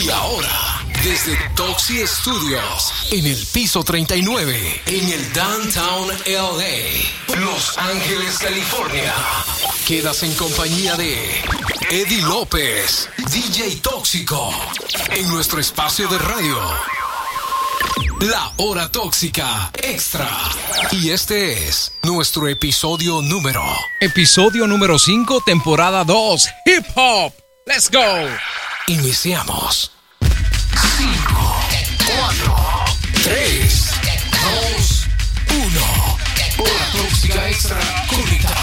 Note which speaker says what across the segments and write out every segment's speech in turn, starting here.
Speaker 1: Y ahora, desde Toxi Studios, en el piso 39, en el Downtown LA, Los Ángeles, California. Quedas en compañía de Eddie López, DJ Tóxico, en nuestro espacio de radio. La hora tóxica extra. Y este es nuestro episodio número.
Speaker 2: Episodio número 5, temporada 2, Hip Hop. Let's go.
Speaker 1: Iniciamos. 5, 4, 3, 2, 1. Hora tóxica extra conectada.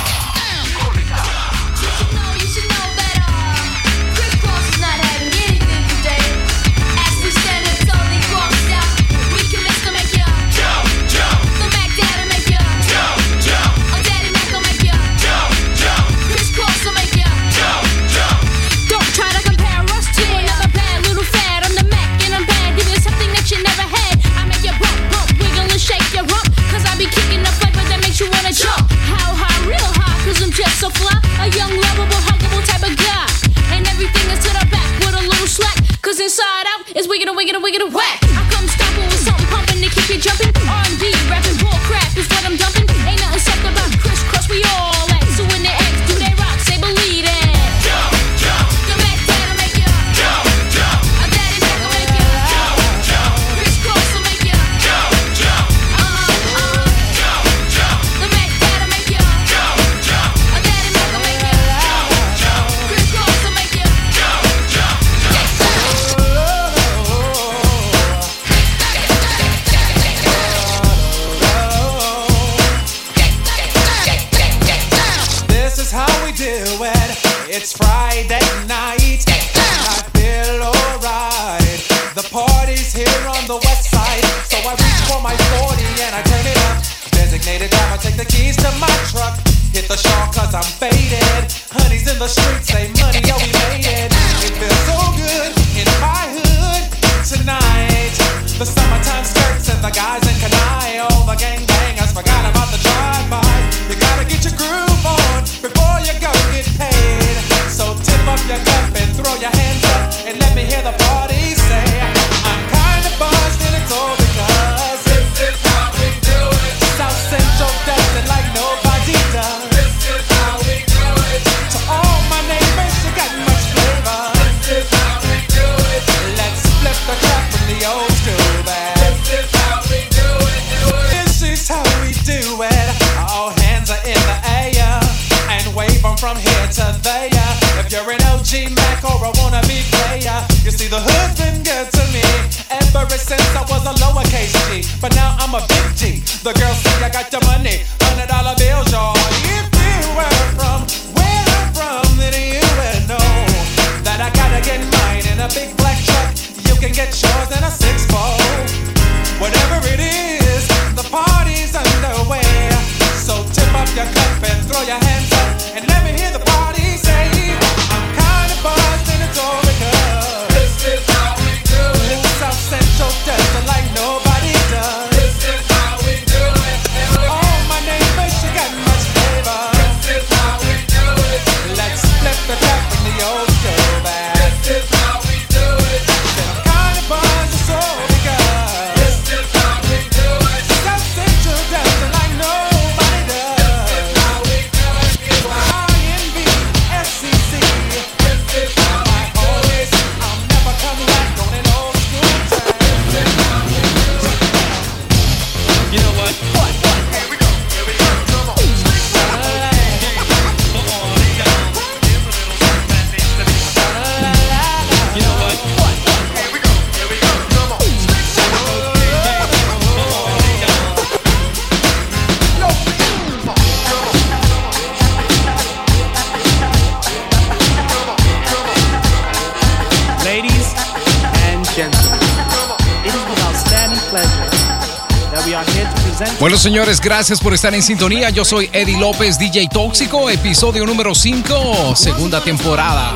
Speaker 3: A young, lovable, huggable type of guy. And everything is to the back with a little slack. Cause inside out is wiggin' and wiggin' and wiggin' and whack. I come stomping with something pumping to keep you jumping. the
Speaker 4: streets, say money big but now I'm a big G. The girls say I got your money, hundred dollar bills, y'all.
Speaker 2: Hola señores, gracias por estar en sintonía. Yo soy Eddie López, DJ Tóxico, episodio número 5, segunda temporada.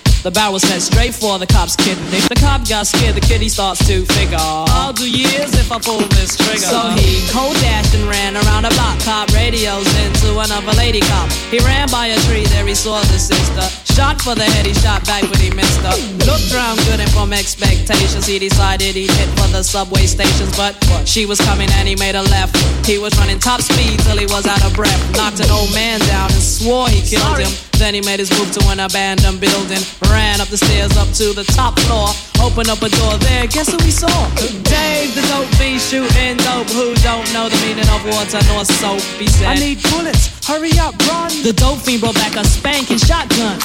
Speaker 2: The barrel was set straight for the cop's kidney. The cop got scared, the kid he starts to figure. I'll do years if I pull this trigger. So he cold dashed and ran around a block. Cop radios into another lady cop. He ran by a tree, there he saw the sister. Shot for the head, he shot back, but he missed her. Looked round good and from expectations, he decided he'd hit for the subway stations. But she was coming and he made a left. He was running top speed till he was out of breath. Knocked an old man down and swore he killed him. Then he made his move to an abandoned building. Ran up the stairs up to the top floor. Opened up a door there. Guess who we saw? Dave, the dope fiend shooting dope. Who don't know the meaning of water nor soap? He said.
Speaker 5: I need bullets. Hurry up, run.
Speaker 2: The dope fiend brought back a spanking shotgun.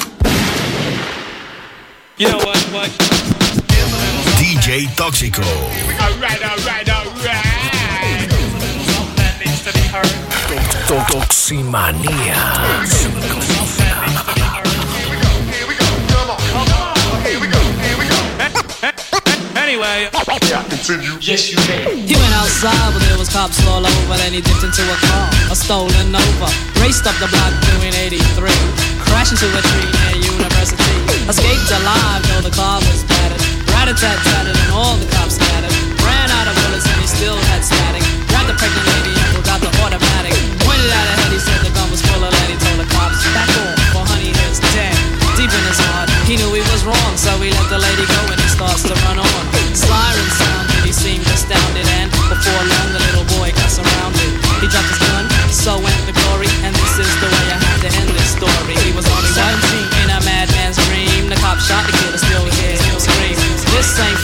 Speaker 5: You know what? What?
Speaker 6: DJ Tóxico.
Speaker 5: Alright, alright, alright. That needs to be heard.
Speaker 3: Toximanía.
Speaker 5: Anyway,
Speaker 2: He went outside, but there was cops all over. Then he dipped into a car, a stolen Nova. Raced up the block doing 83. Crashed into a tree near University. Escaped alive, though the car was battered. Rat-a-tat-tatted and all the cops scattered. Ran out of bullets and he still had static. Grabbed the pregnant lady and pulled out the automatic. Pointed at her head, he said the gun was full of lead. He told the cops, back off, for honey is dead. Deep in his heart, he knew he was wrong, so he let the lady go and he starts to run on. Siren sounded, he seemed astounded, and before long the little boy got surrounded. He dropped his gun, so went the glory, and this is the way I have to end this story. He was only 17 in a madman's dream. The cop shot the kid, still he hears him scream. This ain't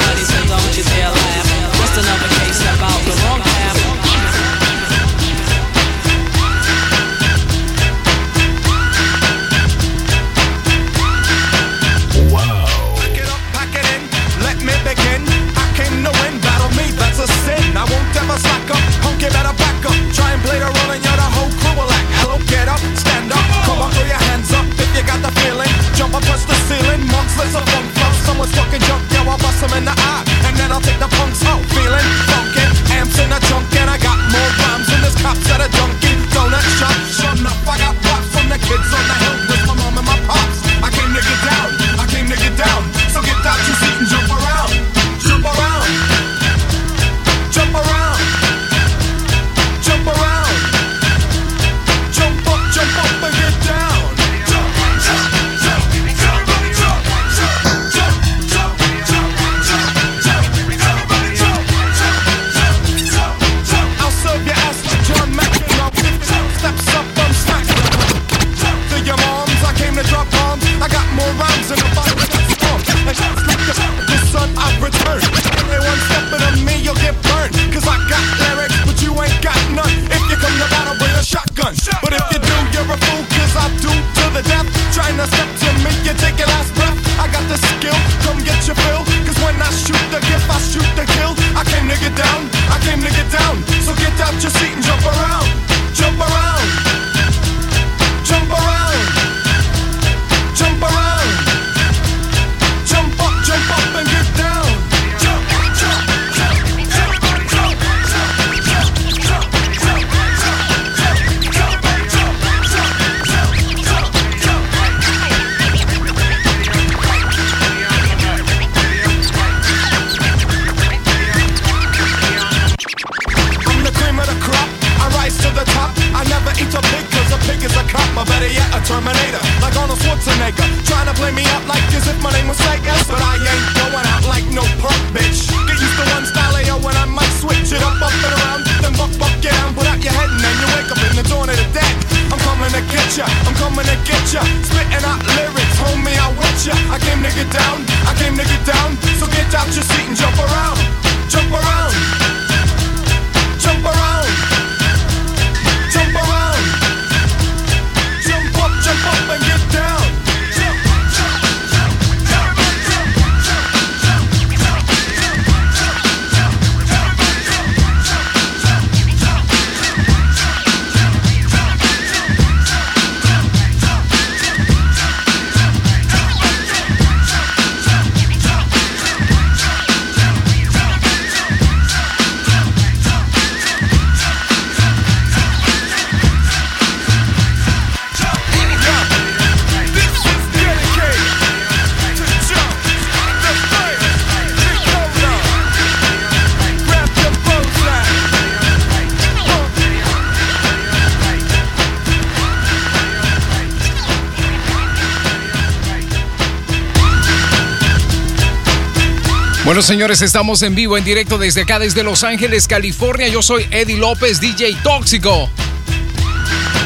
Speaker 7: Señores, estamos en vivo, en directo desde acá, desde Los Ángeles, California. Yo soy Eddie López, DJ Tóxico.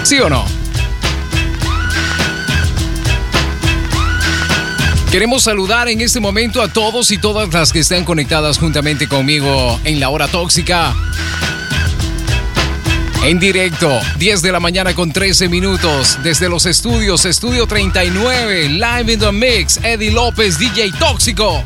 Speaker 7: ¿Sí o no? Queremos saludar en este momento a todos y todas las que están conectadas juntamente conmigo en la hora tóxica. En directo, 10 de la mañana con 13 minutos, desde los estudios, estudio 39, live in the mix, Eddie López, DJ Tóxico.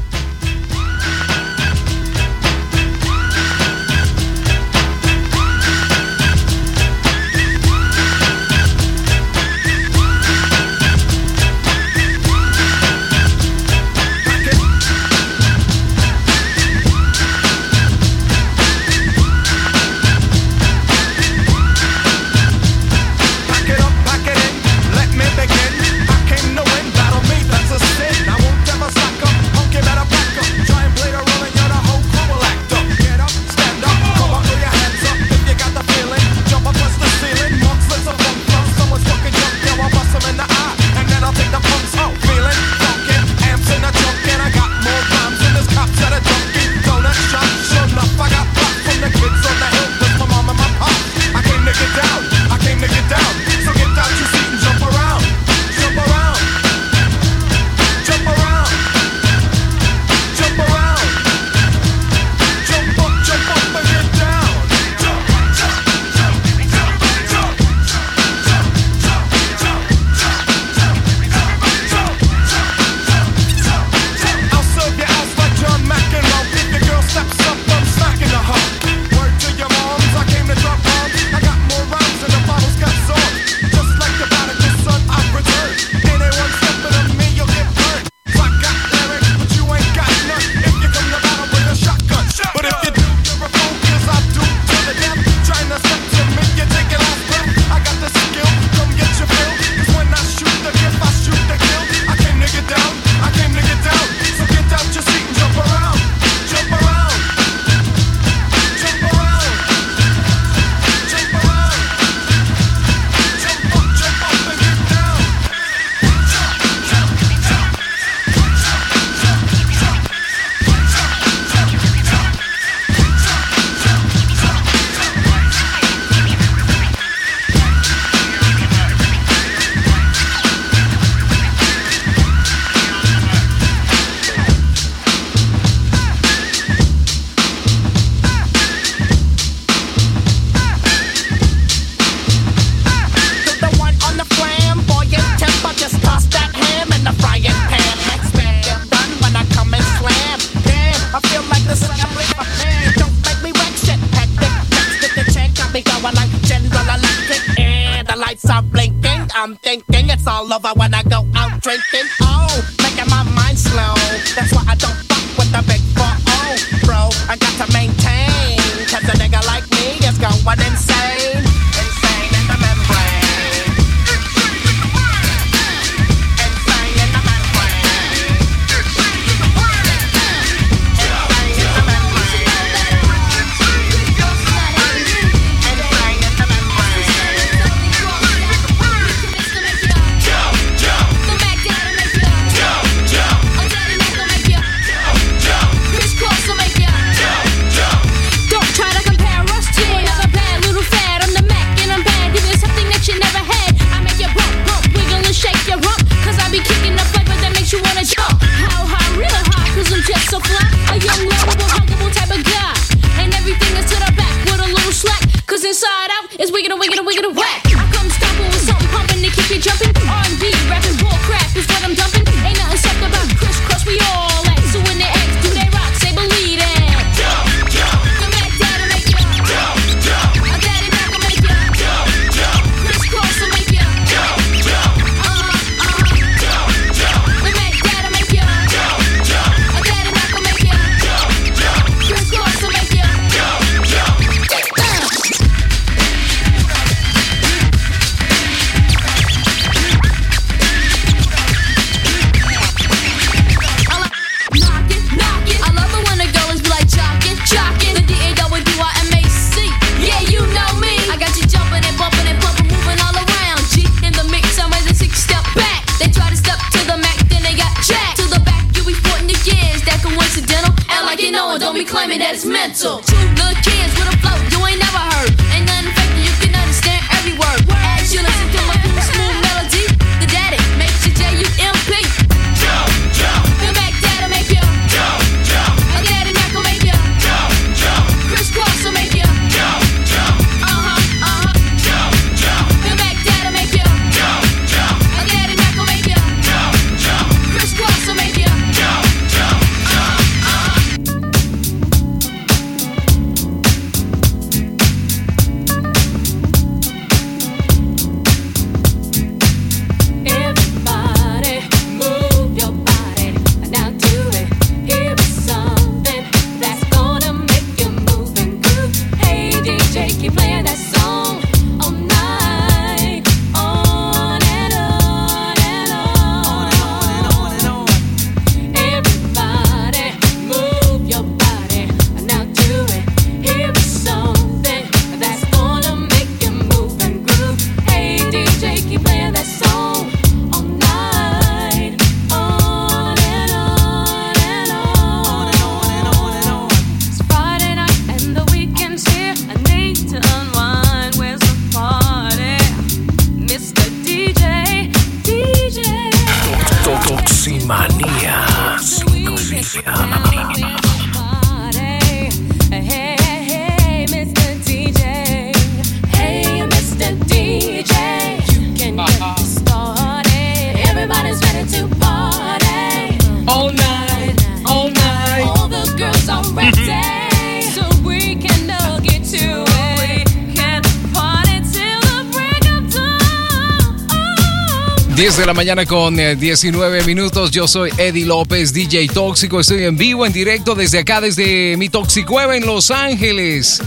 Speaker 8: 19 eh, minutos. Yo soy Eddie López, DJ Tóxico. Estoy en vivo, en directo desde acá, desde mi Toxicueva en Los Ángeles.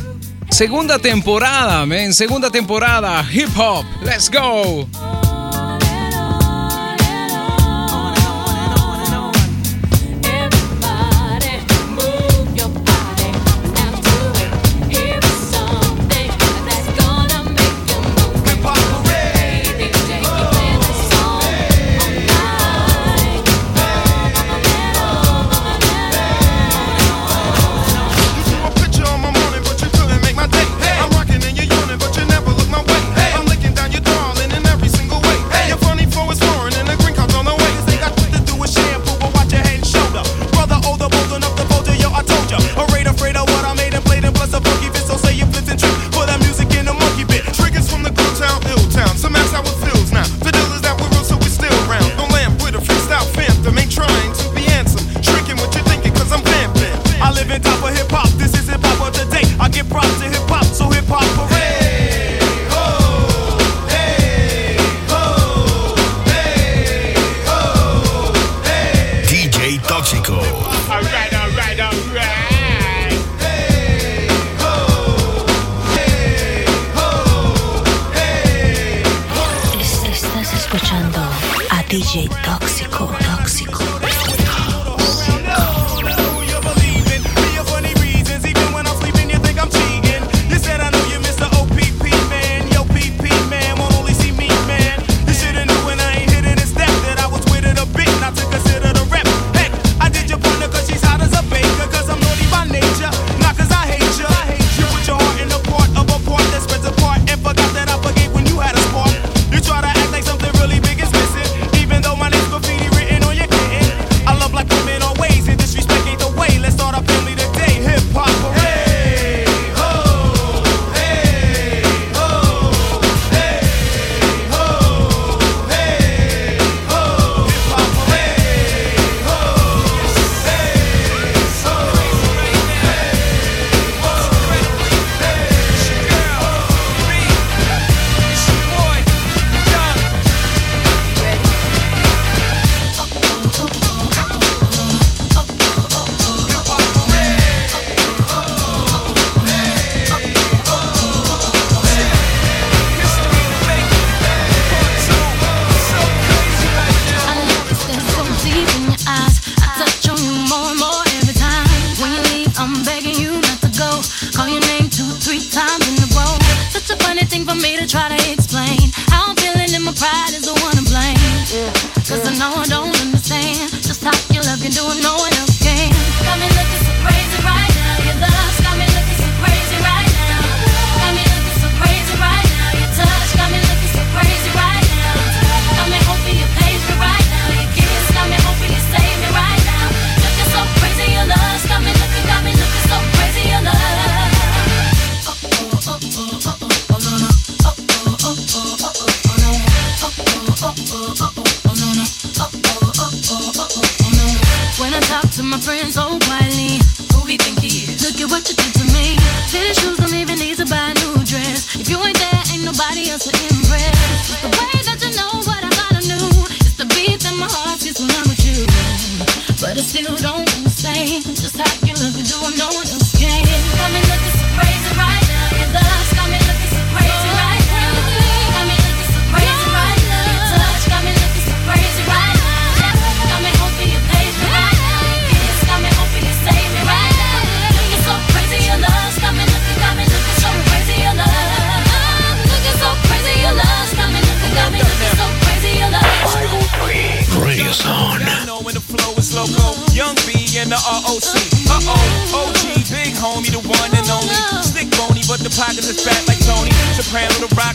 Speaker 8: Segunda temporada, men. Segunda temporada. Hip Hop. Let's go.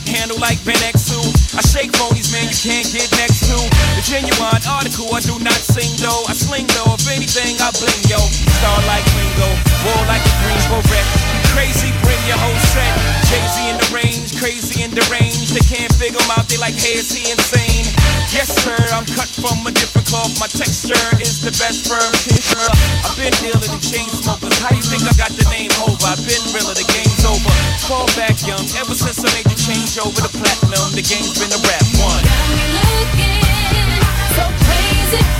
Speaker 9: handle like Ben Exu. I shake phonies, man, you can't get next to. The genuine article, I do not sing though. I sling though, if anything, I bling yo. Star like Ringo, war like a Greensboro wreck. Crazy, bring your whole set. Jay-Z in the range, crazy in the range. They can't figure him out, they like, hey, is he insane? Yes, sir, I'm cut from a different cloth. My texture is the best firm picture. I've been dealing with chain smokers. How you think I got the name over? I've been realer, the game's over. Fall back young, ever since I made the change over the platinum, the game's been the rap one.
Speaker 10: Got me looking
Speaker 11: so
Speaker 12: crazy.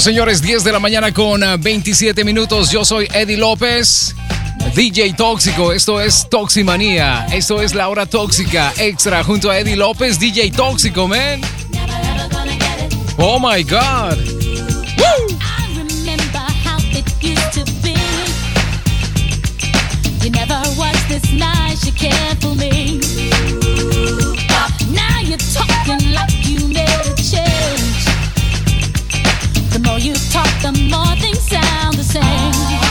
Speaker 12: Señores, 10 de la mañana con eh, 27 minutos. Yo soy Eddie López. DJ Tóxico, esto es Toximanía, esto es La Hora Tóxica Extra junto a Eddie López, DJ Tóxico, man. Oh my God.
Speaker 8: the more things sound the same.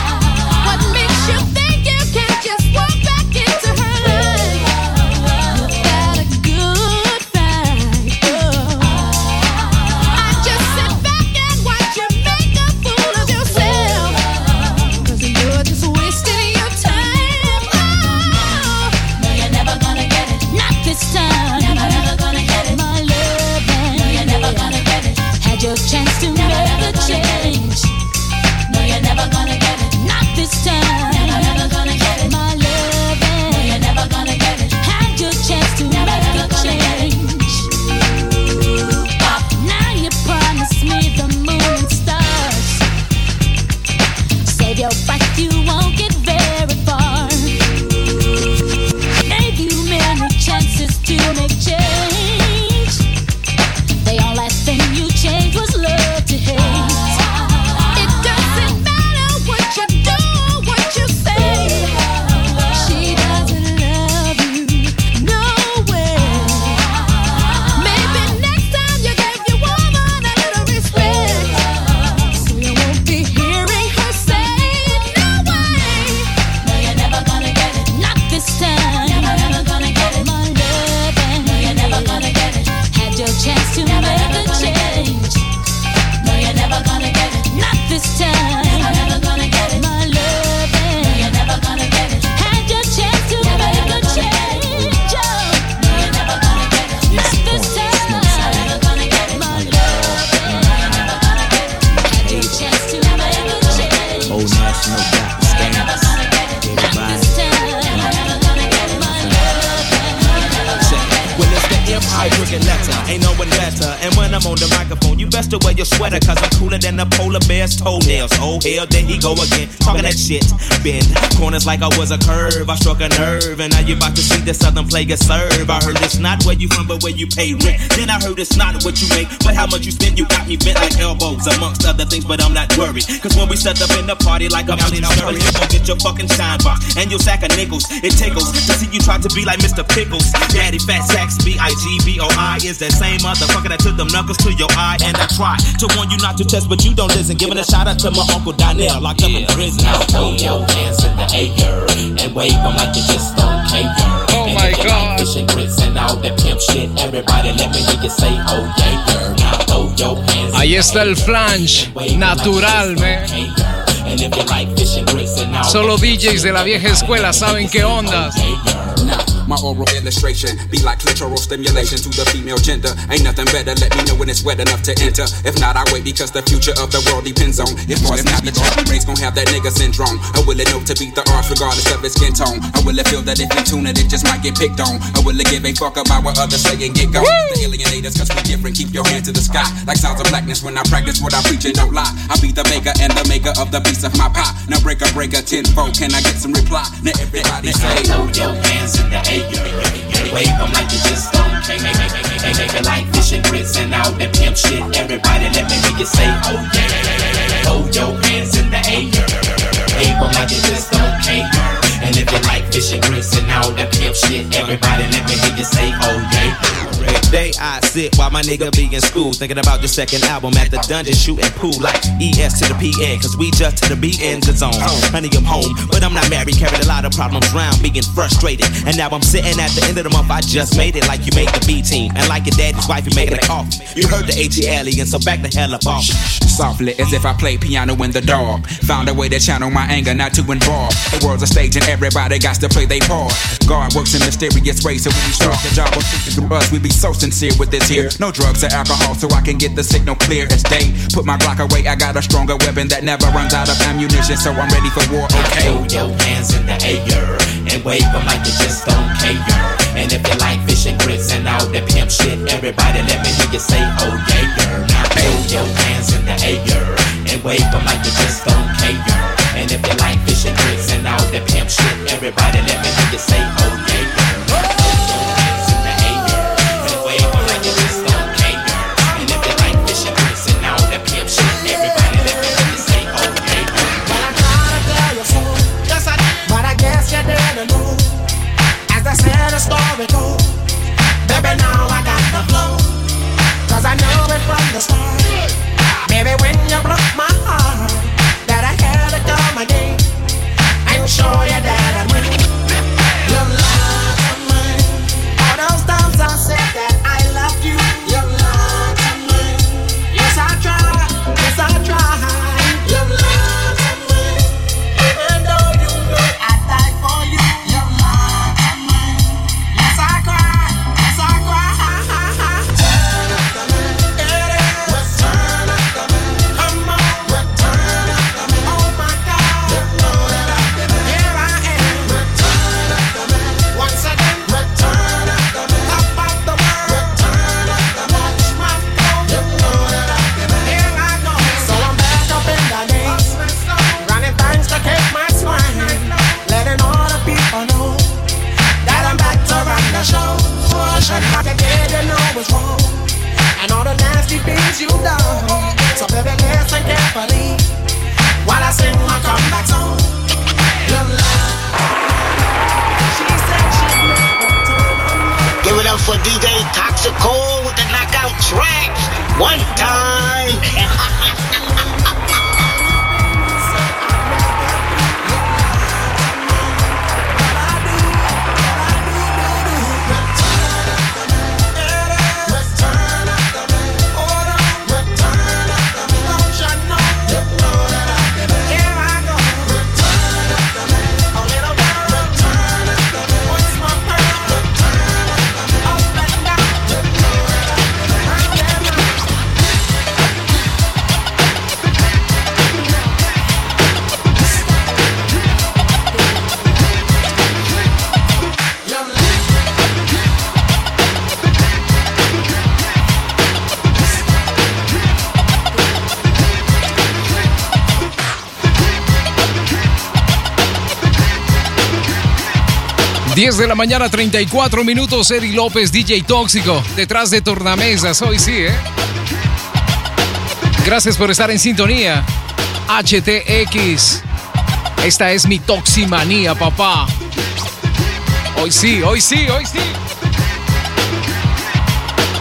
Speaker 13: like I was a curve. I struck a nerve, and now you about to see the Southern player serve. I heard where you from, but where you pay rent. Then I heard it's not what you make, but how much you spend. You got me bent like elbows, amongst other things, but I'm not worried. Cause when we set up in the party like I'm out in a you gon' get your fucking shine box and your sack of nickels. It tickles to see you try to be like Mr. Pickles. Daddy Fat Sacks, B I G B O I is that same motherfucker that took them knuckles to your eye. And I try to warn you not to test, but you don't listen. Giving a shout out to my uncle Donnell, locked up in prison.
Speaker 14: Now throw your hands in the air and wave them like you just don't care.
Speaker 12: Ahí está el flange natural, man. Solo DJs de la vieja escuela saben qué ondas.
Speaker 15: My oral illustration be like clitoral stimulation to the female gender. Ain't nothing better. Let me know when it's wet enough to enter. If not, I wait because the future of the world depends on if boys not the child race gon' have that nigga syndrome. Or will it know to beat the odds regardless of its skin tone? Or will it feel that if we tune it, it just might get picked on? Or will it give a fuck about what others say and get gone? The alienators, cause we different. Keep your hand to the sky. Like sounds of blackness when I practice what I preach and don't lie. I be the maker and the maker of the piece of my pie. Now break a breaker tenfold. Can I get some reply? Now everybody say,
Speaker 13: Throw your hands in the air. Wave them like you just don't care. Make it like fish and grits and all that pimp shit. Everybody let me hear you say, oh yeah. Hold your hands in the air. Wave them like you just don't care. And if you like fish and grits and all that pimp shit, everybody let me hear you say, oh yeah.
Speaker 9: Day I sit while my nigga be in school, thinking about the second album at the dungeon shooting pool like ES to the PN, cause we just to the BN the zone. Honey, I'm home, but I'm not married, carried a lot of problems round, being frustrated. And now I'm sitting at the end of the month, I just made it like you made the B team. And like your daddy's wife, you making a coffee. You heard the AT alien, so back the hell up off.
Speaker 15: Softly, as if I play piano in the dark. Found a way to channel my anger, not to involve. The world's a stage and everybody got to play their part. God works in mysterious ways, so we start the job of through us, we be so sincere with this here. No drugs or alcohol, so I can get the signal clear as day. Put my Glock away, I got a stronger weapon that never runs out of ammunition, so I'm ready for war. Okay.
Speaker 13: Throw your hands in the air and wave them like you just don't care. And if you like fish and grits and all that pimp shit, everybody let me hear you say, oh yeah. Now throw your hands in the air and wave them like you just don't care. And if you like fish and grits and all that pimp shit, everybody let me hear you say, oh yeah.
Speaker 16: But I said, the story. Baby, now I got the flow. Cause I know it from the start. Baby, when you broke my heart, that I had to. And show you for
Speaker 17: DJ Toxico with the knockout track. One time.
Speaker 1: Diez de la mañana, 34 minutos. Eddie López, DJ Tóxico, detrás de tornamesas. Hoy sí, ¿eh? Gracias por estar en sintonía. HTX. Esta es mi toximanía, papá. Hoy sí, hoy sí, hoy sí.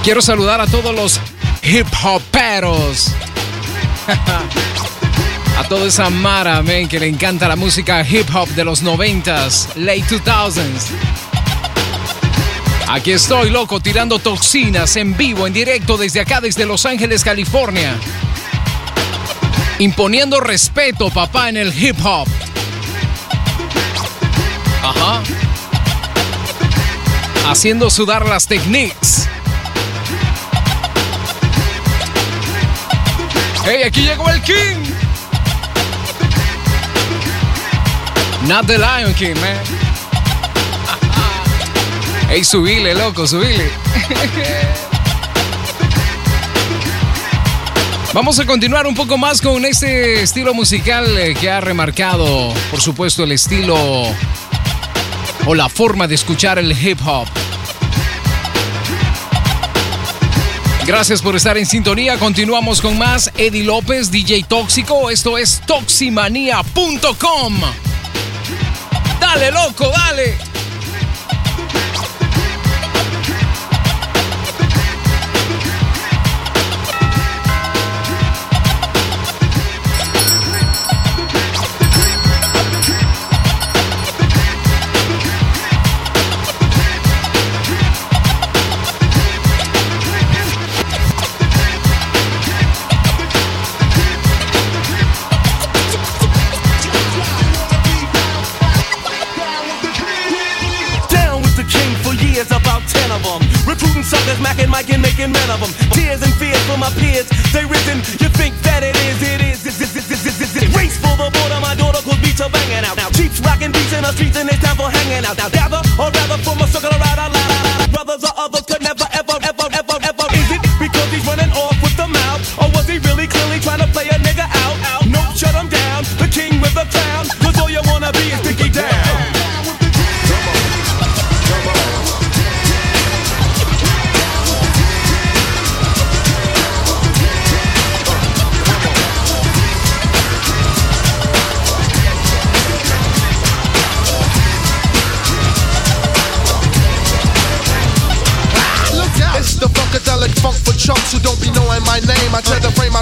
Speaker 1: Quiero saludar a todos los hip hoperos. A toda esa mara, men, que le encanta la música hip hop de los noventas, late 2000s. Aquí estoy, loco, tirando toxinas en vivo, en directo desde acá, desde Los Ángeles, California. Imponiendo respeto, papá, en el hip hop. Ajá. Haciendo sudar las techniques. Hey, aquí llegó el King. Not the Lion King, man. Hey, subile, loco, subile. Vamos a continuar un poco más con este estilo musical eh, que ha remarcado, por supuesto, el estilo o la forma de escuchar el hip hop. Gracias por estar en sintonía. Continuamos con más Eddie López, DJ Tóxico. Esto es toximanía.com. Dale, loco, dale.
Speaker 7: Suckers, macking, Mike, and making men of them. Tears and fears for my peers, they risen. You think that it is, it is. It's, it's, it's, it's, it's, it's. Race for the border, my daughter could beats are banging out. Now, Chiefs rocking beats in the streets, and it's time for hanging out. Now, gather, or rather, from a circle around, out loud. Brothers or others could never,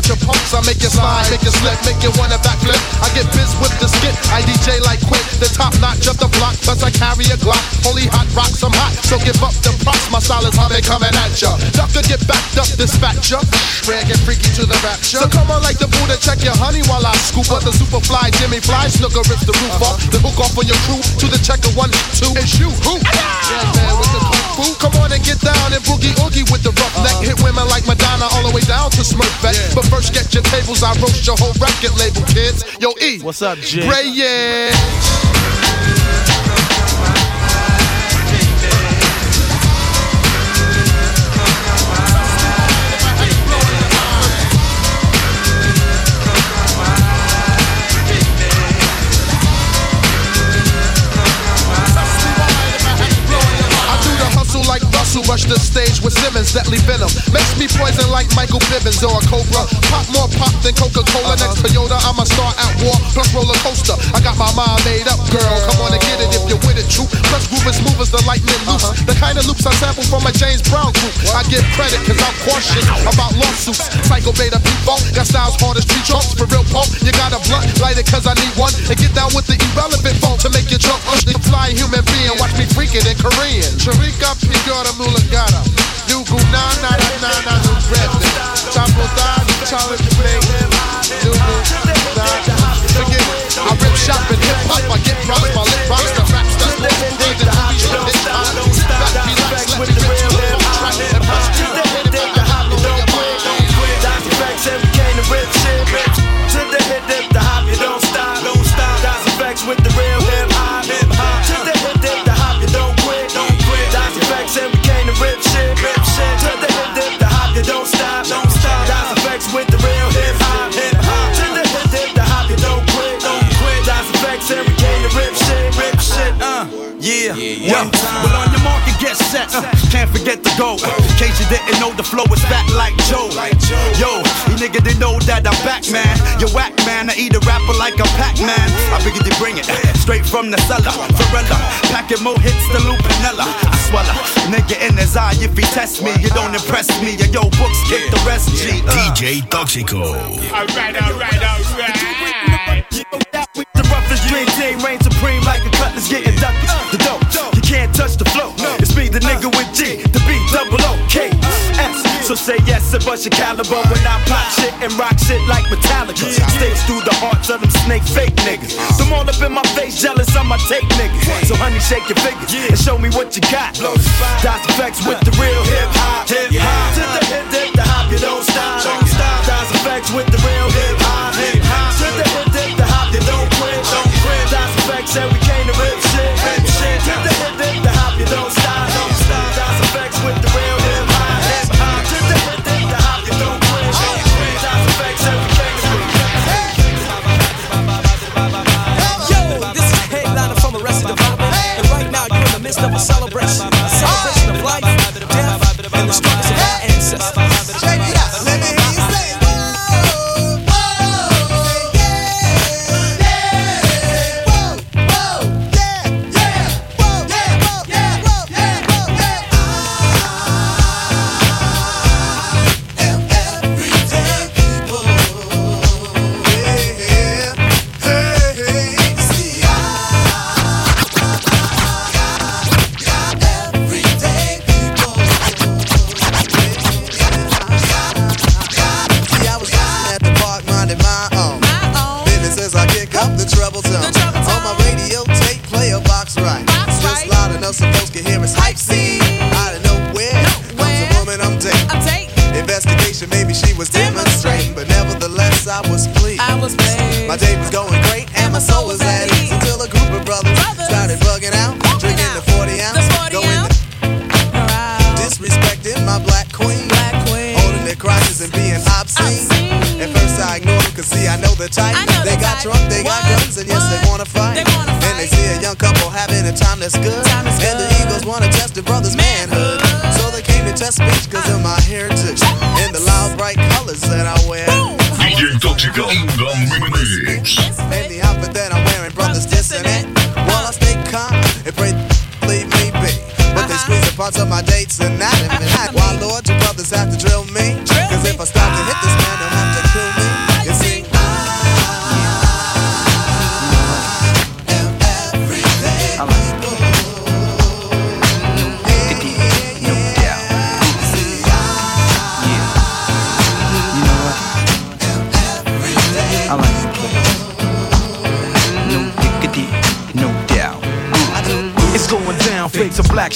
Speaker 7: out
Speaker 18: your punks, I make you slide, make you slip, make you wanna backflip. I get biz with the skit, I DJ like quick, the top notch of the block, plus I carry a Glock. Holy hot rocks, I'm hot, so give up the props. My style is how they coming at ya. Duck get backed up, dispatch ya. Rag and freaky to the rapture. So come on like the Buddha, check your honey while I scoop up the super fly Jimmy Fly snooker rips the roof off. The hook off on your crew to the checker one two. and shoot. who? Yeah man with the fu. Come on and get down and boogie oogie with the roughneck. Hit women like Madonna all the way down to Smurfette. But first get your tables, I roast your whole record label, kids. Yo E,
Speaker 7: What's up, Jay?
Speaker 18: Bray yeah. Rush the stage with Simmons, deadly venom. Makes me poison like Michael Bivins or a Cobra. Pop more pop than Coca-Cola. Next Toyota, I'm a star at war, plus roller coaster. I got my mind made up, girl. Come on and get it if you're with it, true. Plus groovers, movers, the lightning loops. The kind of loops I sample from a James Brown group. I give credit cause I'm cautious about lawsuits. Psycho beta people got styles hard as tree trunks. For real punk, you got a blunt, light it cause I need one. And get down with the irrelevant funk to make you jump. The flying human being, watch me freak it in Korean. Sharika Pigora Mulagata. Nugu na na na na na nu breath. Chapo da, challenge play. Nugu na. Forget it. I rip shop
Speaker 7: yeah, yeah. Well, on your mark and get set. Uh, can't forget the goal. In case you didn't know, the flow is fat like Joe. Yo, you nigga didn't know that I'm back, man. You whack, man. I eat a rapper like a Pac-Man. I figured you bring it straight from the cellar. Varela, packing more hits than Lupinella. I swallow, nigga in his eye. If he test me, you don't impress me. Yo, books kick the rest. G. Uh.
Speaker 6: DJ Tóxico.
Speaker 7: Alright, alright, alright. The roughest dream team reign supreme like a cutlass getting ducked. Nigga with G, the B, double O, K, S.
Speaker 19: So say yes and bust your caliber when I pop shit and rock shit like Metallica. Stakes through the hearts of them snake fake niggas. Them all up in my face, jealous of my take niggas. So honey, shake your fingers and show me what you got. Das EFX with the real hip hop. Hip hop. To the hip hip, the hop, you don't stop. Don't stop. Das EFX with the real hip hop. Hip hop. To the hip hip, the hop, you don't quit. Don't quit. Das EFX said we came to. Rip
Speaker 20: drunk, they got guns, and yes they wanna fight. And they see a young couple having a time that's good, and the Eagles wanna test the brother's manhood. So they came to test speech cause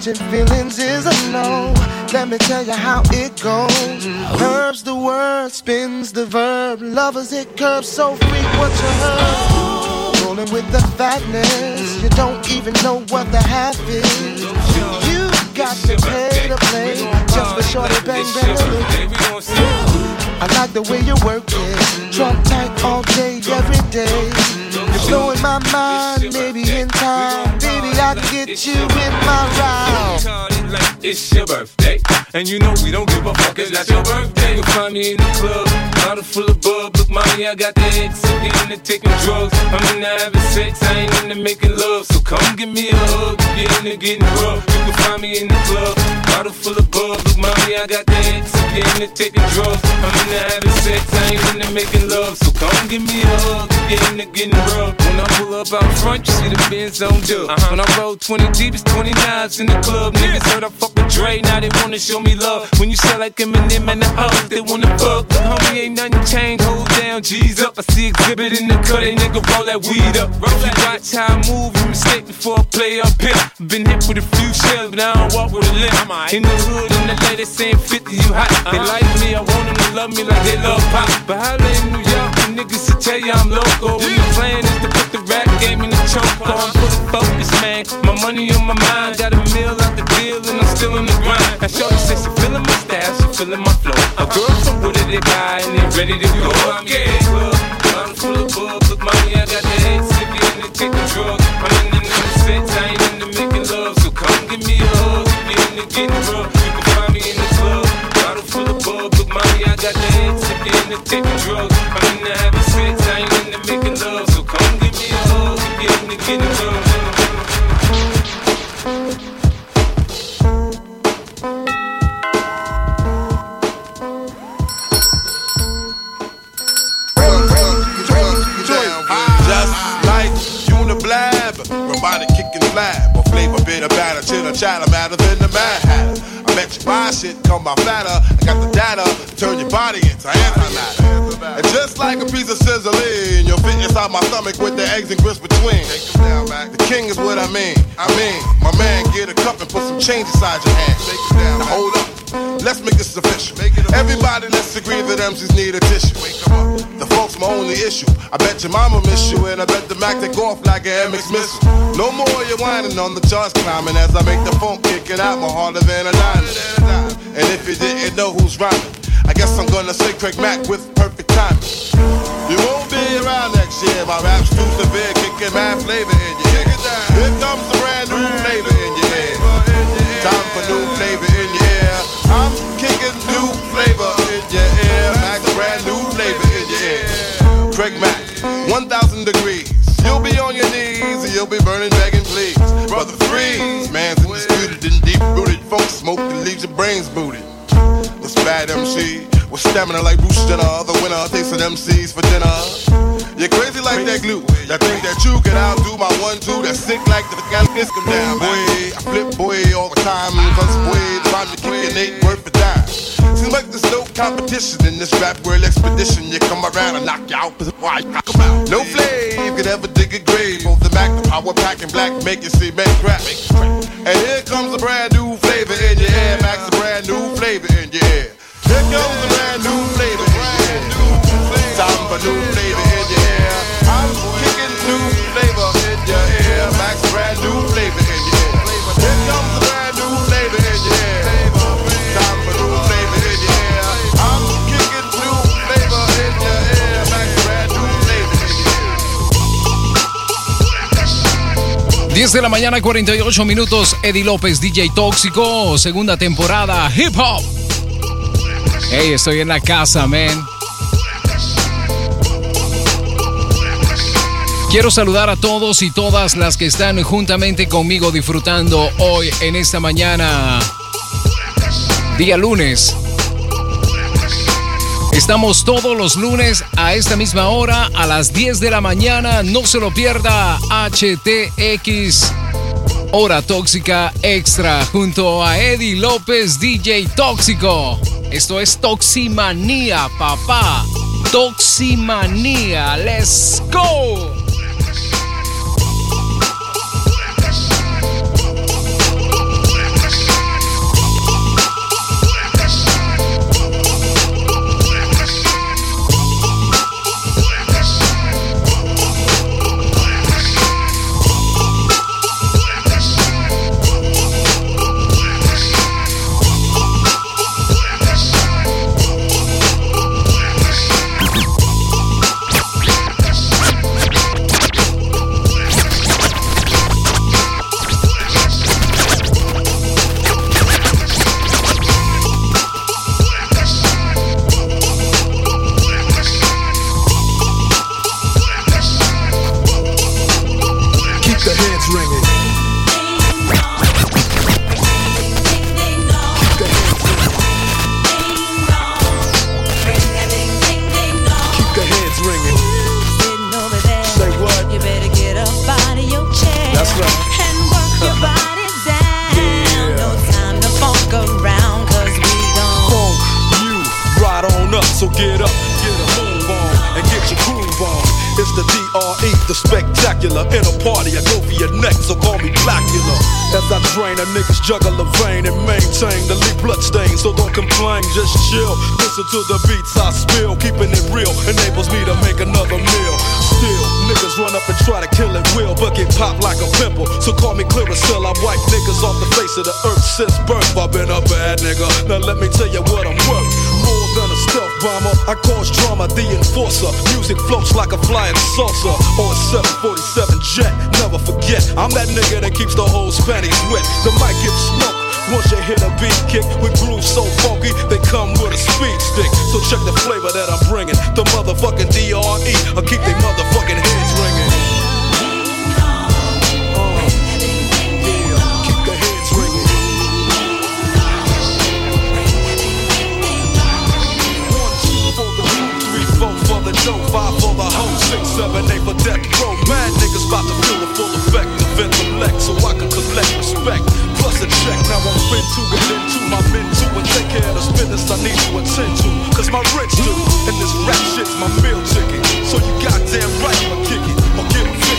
Speaker 21: Feelings is a no. Let me tell you how it goes. Herbs the word, spins the verb. Lovers it curves so you heard. Rolling with the fatness, you don't even know what the half is. You got to pay to play just for shorty bang bang. I like the way you work it, trump tight all day, every day. You're blowing my mind, maybe in time, baby I can get you in my ride.
Speaker 22: It's your birthday, and you know we don't give a fuck. It's your birthday. You'll find me in the club, bottle full of bub. Look, mommy, I got the X, I'm into taking drugs. I'm into having sex, I ain't into making love. So come give me a hug, you're into getting rough. You can find me in the club, bottle full of bug of money, I got the X. I'm getting to taking drugs. I'm into having sex, I ain't into making love. So come give me a hug. Get into getting rough. When I pull up out front, you see the Benz on dub. When I roll 20 deep, it's 29s in the club. Niggas heard I fuck with Dre, now they wanna show me love. When you sell like Eminem and the hoes, they wanna fuck. Homie, ain't nothing changed, hold down, G's up. I see exhibit in the cut, they nigga roll that weed up. If you watch how I move, you mistake before I play up here. Been hit with a few shells, but I don't walk with a limp. In the hood, in the lady saying 50, you hot. They like me, I want them to love me like they love pop. But holla in New York, the niggas to tell you I'm local. When the plan is to put the rap game in the choke. I'm fully focused, man. My money on my mind, got a meal out the deal, and I'm still in the grind. Now, Shorty says she feeling my style, she feeling my flow. A girl from Wooded, they buy, and they ready to go. I'm in the club, I'm full of bub. Look, mommy, I got the head sick, and they taking drugs. I'm in the number six, I getting rough. You can find me in the club, bottle full of. Look, mommy, I got the head sick, and they taking drugs. I'm in into having sex,
Speaker 18: inside my stomach with the eggs and grits between. The king is what I mean. I mean, my man, get a cup and put some change inside your hand. Now hold up. Let's make this official. Everybody, let's agree that MCs need a tissue. The folks, my only issue. I bet your mama miss you, and I bet the Mac take off like an MX missile. No more you whining on the charts climbing as I make the phone kicking out more harder than a diamond. And if you didn't know who's rhyming, I guess I'm gonna say Craig Mack with perfect timing. You won't be around next year. My rap's too severe, kicking mad flavor in your ear. Here comes a brand new flavor in your ear. Time for new flavor in your ear. I'm kicking new flavor in your ear. Max, brand new flavor in your ear. Craig Mack, 1,000 degrees. You'll be on your knees and you'll be burning, begging, please. Brother Freeze, man's undisputed and deep rooted. Funk smoke that leaves your brains booted. This bad MC with stamina like Bruce Jenner, the winner tasting MCs for dinner. You're crazy like that glue. That think that you can outdo my one two. That's sick like the Galaxy come down, boy. I flip boy all the time. Cause boy, rhyme to kick an eight worth a dime. Seems like there's no competition in this rap world expedition. You come around and knock you out. Why? Knock 'em out. No flame could ever dig a grave. Both the Mac, the power pack, and black make you see men crap. And here comes a brand new flavor in your ear. Max, a brand new flavor in your ear. Here comes a brand new flavor in your ear. Time for new flavor in your ear. I'm kicking new flavor in your ear. Max, brand new flavor in your ear. Here comes a brand new flavor in your ear. Time for new flavor in your ear. I'm kicking new flavor in your ear. Max, brand new flavor in your ear.
Speaker 1: 10 de la mañana, 48 minutos. Eddie López, DJ Tóxico, segunda temporada, hip hop. Hey, estoy en la casa, man. Quiero saludar a todos y todas las que están juntamente conmigo disfrutando hoy en esta mañana, día lunes. Estamos todos los lunes a esta misma hora, a las 10 de la mañana. No se lo pierda HTX Hora Tóxica Extra junto a Eddie López DJ Tóxico. Esto es Toximanía, papá. Toximanía. Let's go.
Speaker 23: Juggle a vein and maintain the lead blood stain. So don't complain, just chill. Listen to the beats I spill. Keeping it real enables me to make another meal. Still, niggas run up and try to kill it will, but get popped like a pimple. So call me Clearasil. I wipe niggas off the face of the earth since birth. I've been a bad nigga. Now let me tell you what I'm worth. More than a stealth bomber, I cause drama, the enforcer. Music floats like a flying saucer a 747 jet. Never forget, I'm that nigga that keeps the whole panties wet. The mic gives smoke. Once you hit a beat kick with grooves so funky, they come with a speed stick. So check the flavor that I'm bringing. The motherfucking DRE. I'll keep they motherfucking heads ringing. Dope, five for the hoe, six, seven, eight for death row. Mad niggas about to feel the full effect of intellect, so I can collect respect. Plus a check, now I'm fin to get into my men to and take care of the business I need to attend to. Cause my rich do, and this rap shit's my meal ticket. So you goddamn right I'ma kick it, or give it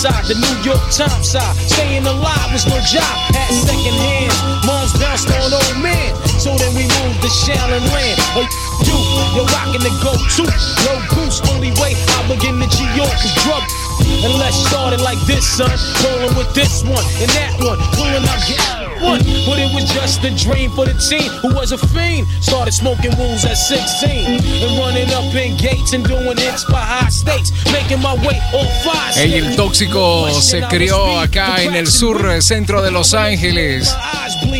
Speaker 24: side, the New York Times side. Staying alive was no job, at second hand. Moms bounced on old men, so then we moved to Shaolin Land. Oh, you, you're rocking the go-to. No goose, only way I begin to G-York is drug. And let's start it like this, son. Rolling with this one and that one, pulling out get But it was just a dream for the teen who was a fiend. Started smoking at 16 and running up in gates and doing hits by high stakes, making my way on five.
Speaker 1: Ey, el tóxico se crió acá en el sur centro de Los Ángeles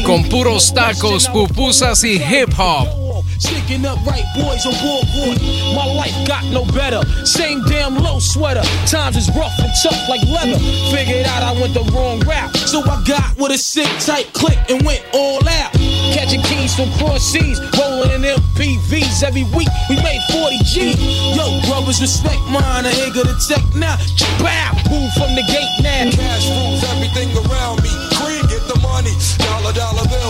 Speaker 1: con puros tacos, pupusas y hip hop.
Speaker 24: Sneaking up right boys on board. My life got no better. Same damn low sweater. Times is rough and tough like leather. Figured out I went the wrong route. So I got with a sick tight click and went all out. Catching keys from cross seas, rolling in MPVs every week. We made 40 G. Yo, brothers, respect mine. I ain't gonna tech now. Bow, move from the gate now.
Speaker 23: Cash rules everything around me. Cream, get the money. Dollar, dollar bill,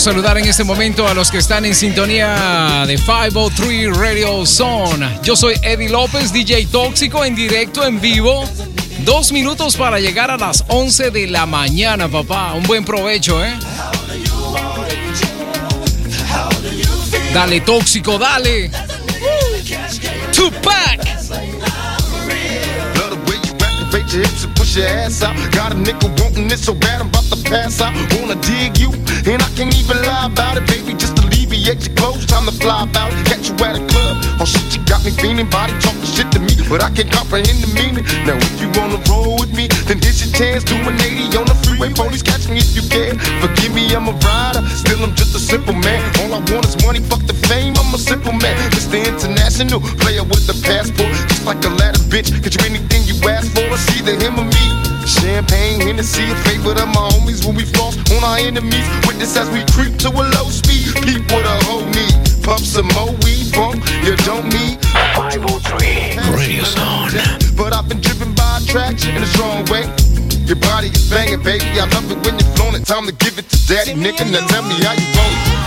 Speaker 1: Saludar en este momento a los que están en sintonía de 503 Radio Zone. Yo soy Eddie López, DJ Tóxico, en directo, en vivo. Dos minutos para llegar a las 11 de la mañana, papá. Un buen provecho, ¿eh? Dale, Tóxico, dale. Tupac.
Speaker 18: Love to pass out. Wanna dig you, and I can't even lie about it, baby. Just alleviate your clothes, time to fly about. Catch you at a club. Oh shit, you got me feeling body talking shit to me, but I can't comprehend the meaning. Now if you wanna roll with me, then here's your chance. Do an 80 on the freeway, police catch me if you can. Forgive me, I'm a rider, still I'm just a simple man. All I want is money, fuck the fame. I'm a simple man, Mr. International player with the passport, just like a ladder bitch. Get you anything ask for, it's either him or me. Champagne, Hennessy, a favorite of my homies when we floss on our enemies. Witness as we creep to a low speed. Peep what a hoe need. Pump some more weed, bump. You don't need 503 Radio Zone. But I've been driven by attraction in a strong way. Your body is banging, baby. I love it when you're flown it. Time to give it to daddy, nigga. Now tell me how you want it.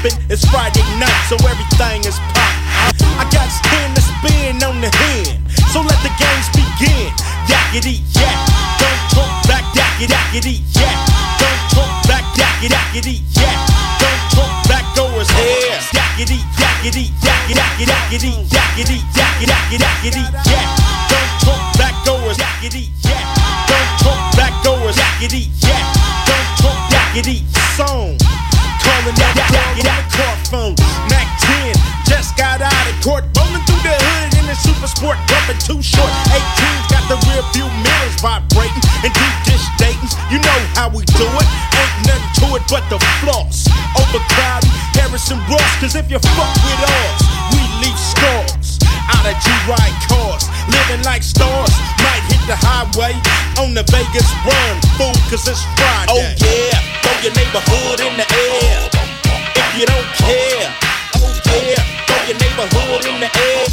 Speaker 7: poppin'. It's Friday night, so everything is poppin'. I got ten to spin on the hand, so let the games begin. Yakety yak, don't talk back, yakety yakety yak, don't talk back, yakety yakety yak, don't talk back, goers here. Yakety yakety yakety yakety yakety yakety yakety yak, don't talk back, goers yakety yak, don't talk back, goers yakety yak, don't talk yakety song. Car phone. Mack 10 just got out of court, rolling through the hood in a super sport, bumping too short. 18's got the rear view mirrors vibrating and deep dish dating. You know how we do it. Ain't nothing to it but the floss. Overcrowded Harrison Ross, cause if you fuck with us, we leave scars lot of G-Ride cars, living like stars. Might hit the highway on the Vegas run, fool, cause it's Friday. Oh yeah, throw your neighborhood in the air. If you don't care, oh yeah, throw your neighborhood in the air.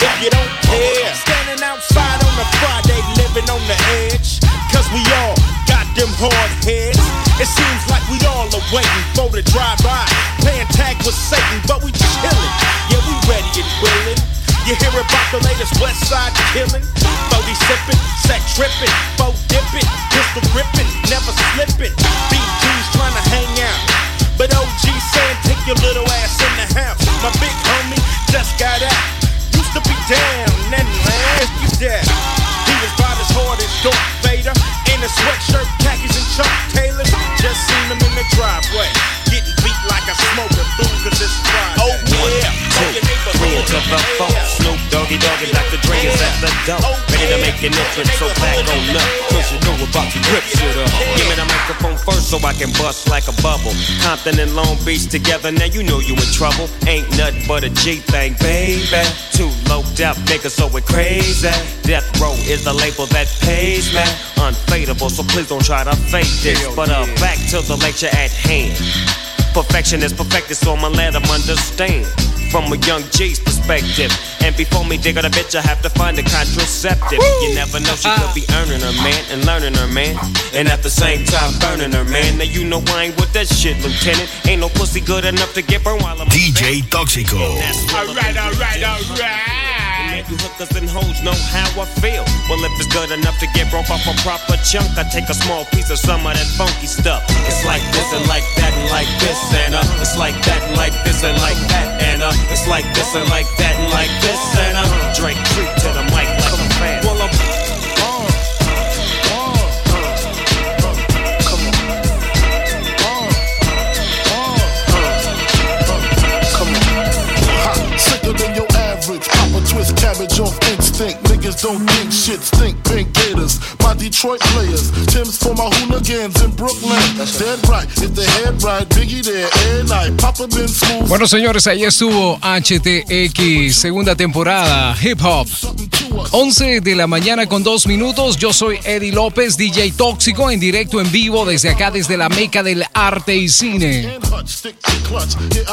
Speaker 7: If you don't care, standing outside on a Friday, living on the edge. Cause we all got them hard heads. It seems like we all are waiting for the drive-by, playing tag with Satan, but we. You hear about the latest West Side killing? 40 sippin', set trippin', foe dippin', pistol grippin', never slippin'. BG's trying to hang out. But OG saying take your little ass in the house. My big homie just got out. Used to be down, then last you down. He was about as hard as Darth Vader. In a sweatshirt, khakis, and Chuck Taylors. Just seen him in the driveway.
Speaker 9: Doggy Dogg and Dr. Dre is at the door. Ready to make an entrance, so back on up. Cause you know about to grip shit up. Give me the microphone first so I can bust like a bubble. Compton and Long Beach together, now you know you in trouble. Ain't nothing but a G thing, baby. Too low death niggas so we crazy. Death Row is the label that pays me. Unfadable, so please don't try to fake this. But uh, back to the lecture at hand. Perfection is perfected, so I'ma let them understand. From a young G's perspective. And before me dig on a bitch, I have to find a contraceptive. You never know, she could be ah. earning her man and learning her man. And at the same time, burning her man. Now you know I ain't with that shit, Lieutenant. Ain't no pussy good enough to get burned while I'm
Speaker 6: DJ Tóxico.
Speaker 7: Alright, alright, alright.
Speaker 9: You hookers and hoes know how I feel. Well, if it's good enough to get broke off a proper chunk, I take a small piece of some of that funky stuff. It's like this and like that and like this and uh, it's like that and like this and like that and uh, it's like this and like that and like this and uh, Drake creep to the mic like a fan. Well, I'm
Speaker 12: cabbage off don't think shit my Detroit players. Tim's my in Brooklyn. Dead right. Head right.
Speaker 1: Bueno, señores, ahí estuvo HTX, segunda temporada, hip hop. 11 de la mañana con dos minutos. Yo soy Eddie López, DJ Tóxico, en directo en vivo desde acá, desde la meca del arte y cine.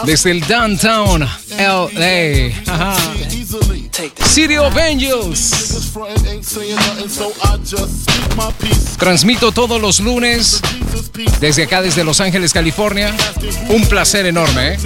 Speaker 1: Desde el downtown LA. City of Angels. Transmito todos los lunes desde acá, desde Los Ángeles, California. Un placer enorme, ¿eh?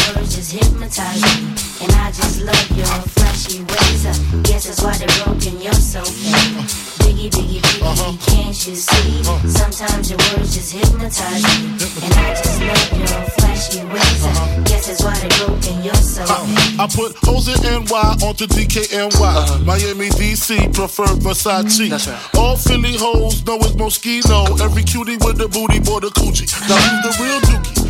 Speaker 12: That Brooklyn bullshit, we on it.
Speaker 25: Can't you see? Uh-huh. Sometimes your words just hypnotize me. And I just love your flashy ways. I guess that's why they're broken. You're so fake. Biggie, biggie, biggie, can't you see? Sometimes your words just hypnotize me. And I just love your flashy ways. I guess that's why they're broken. You're so fake.
Speaker 12: I put O's in NY onto DKNY. Uh-huh. Miami, DC, prefer Versace. All Philly hoes know it's Moschino. Every cutie with the booty, boy, the coochie. Now who's the real dookie?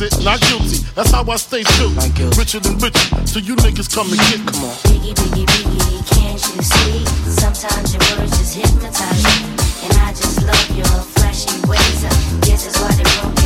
Speaker 12: it, not guilty. That's how I stay true. Richer than richer, so you niggas come and get me. Come on.
Speaker 25: Biggie, biggie, biggie, can't you see? Sometimes your words just hypnotize me. And I just love your flashy ways. Guess that's why they're broken.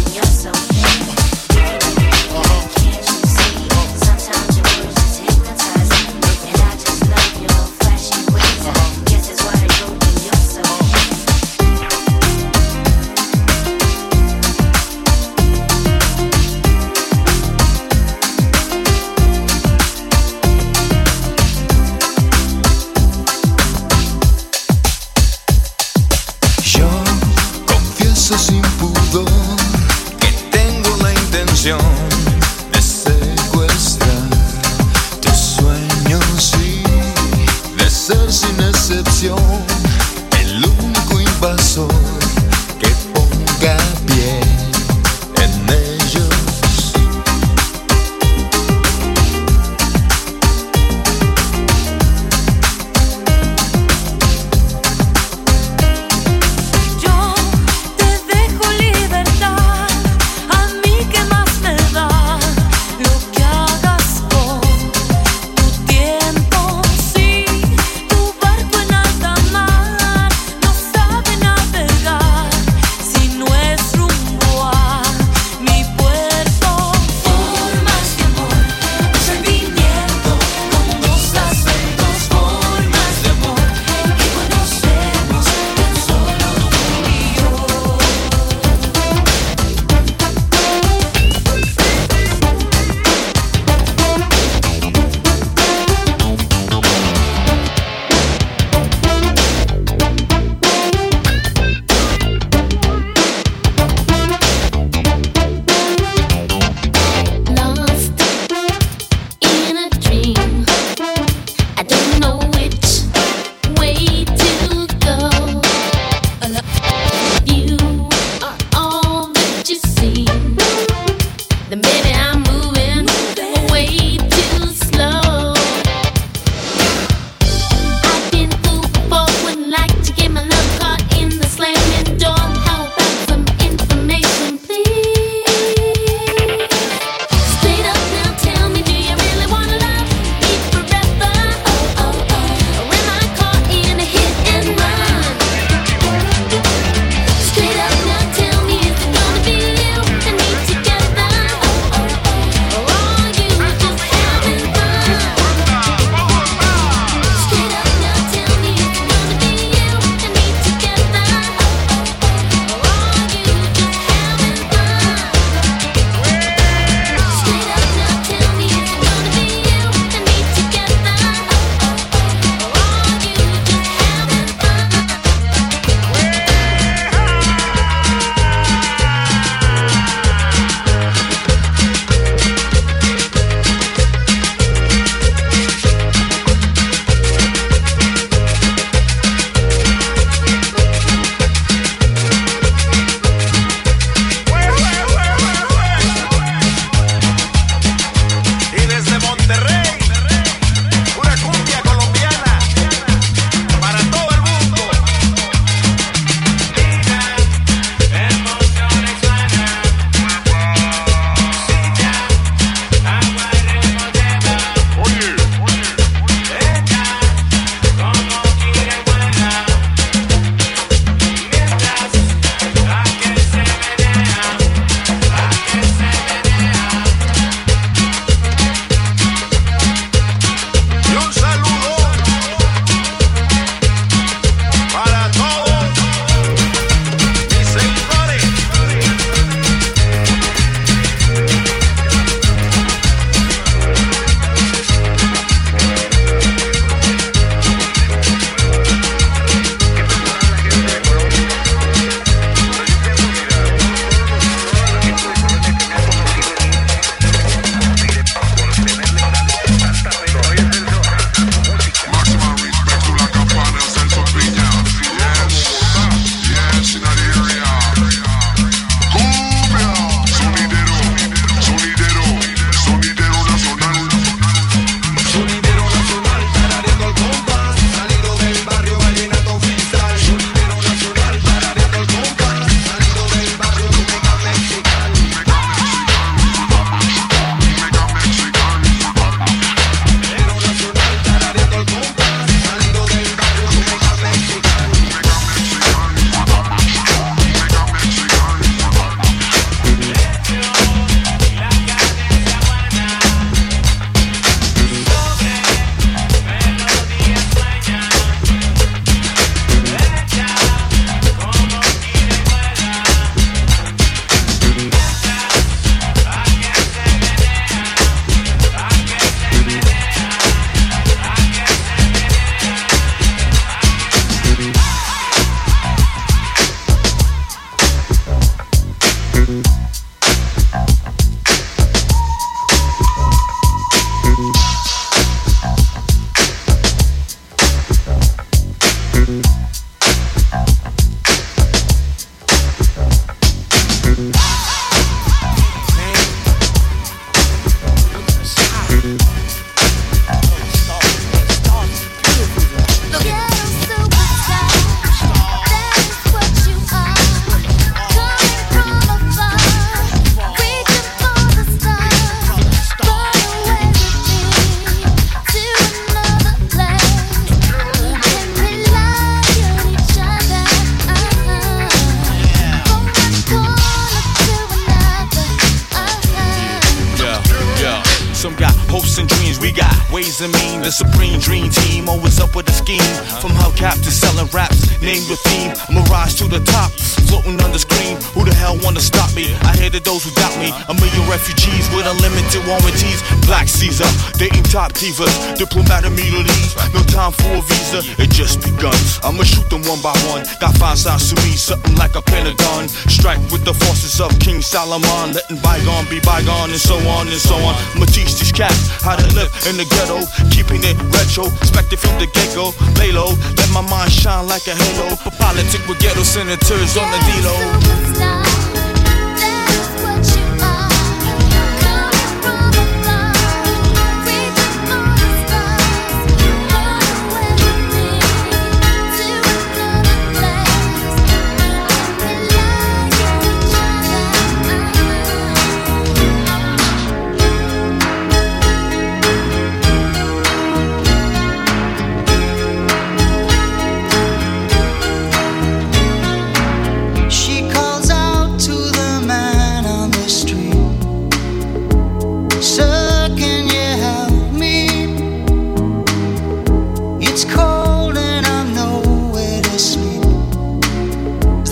Speaker 26: while I'm on, letting bygone be bygone, and so on and so on. I'ma teach these cats how to live in the ghetto, keeping it retro, expected from the get go. Lay low, let my mind shine like a halo. For politics with ghetto senators on the D-Lo.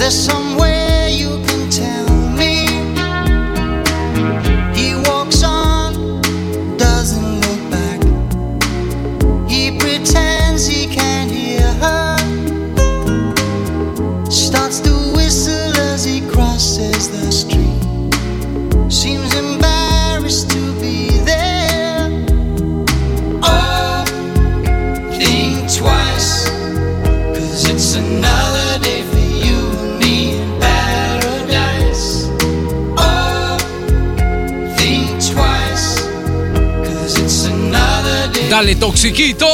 Speaker 27: this
Speaker 19: musiquito.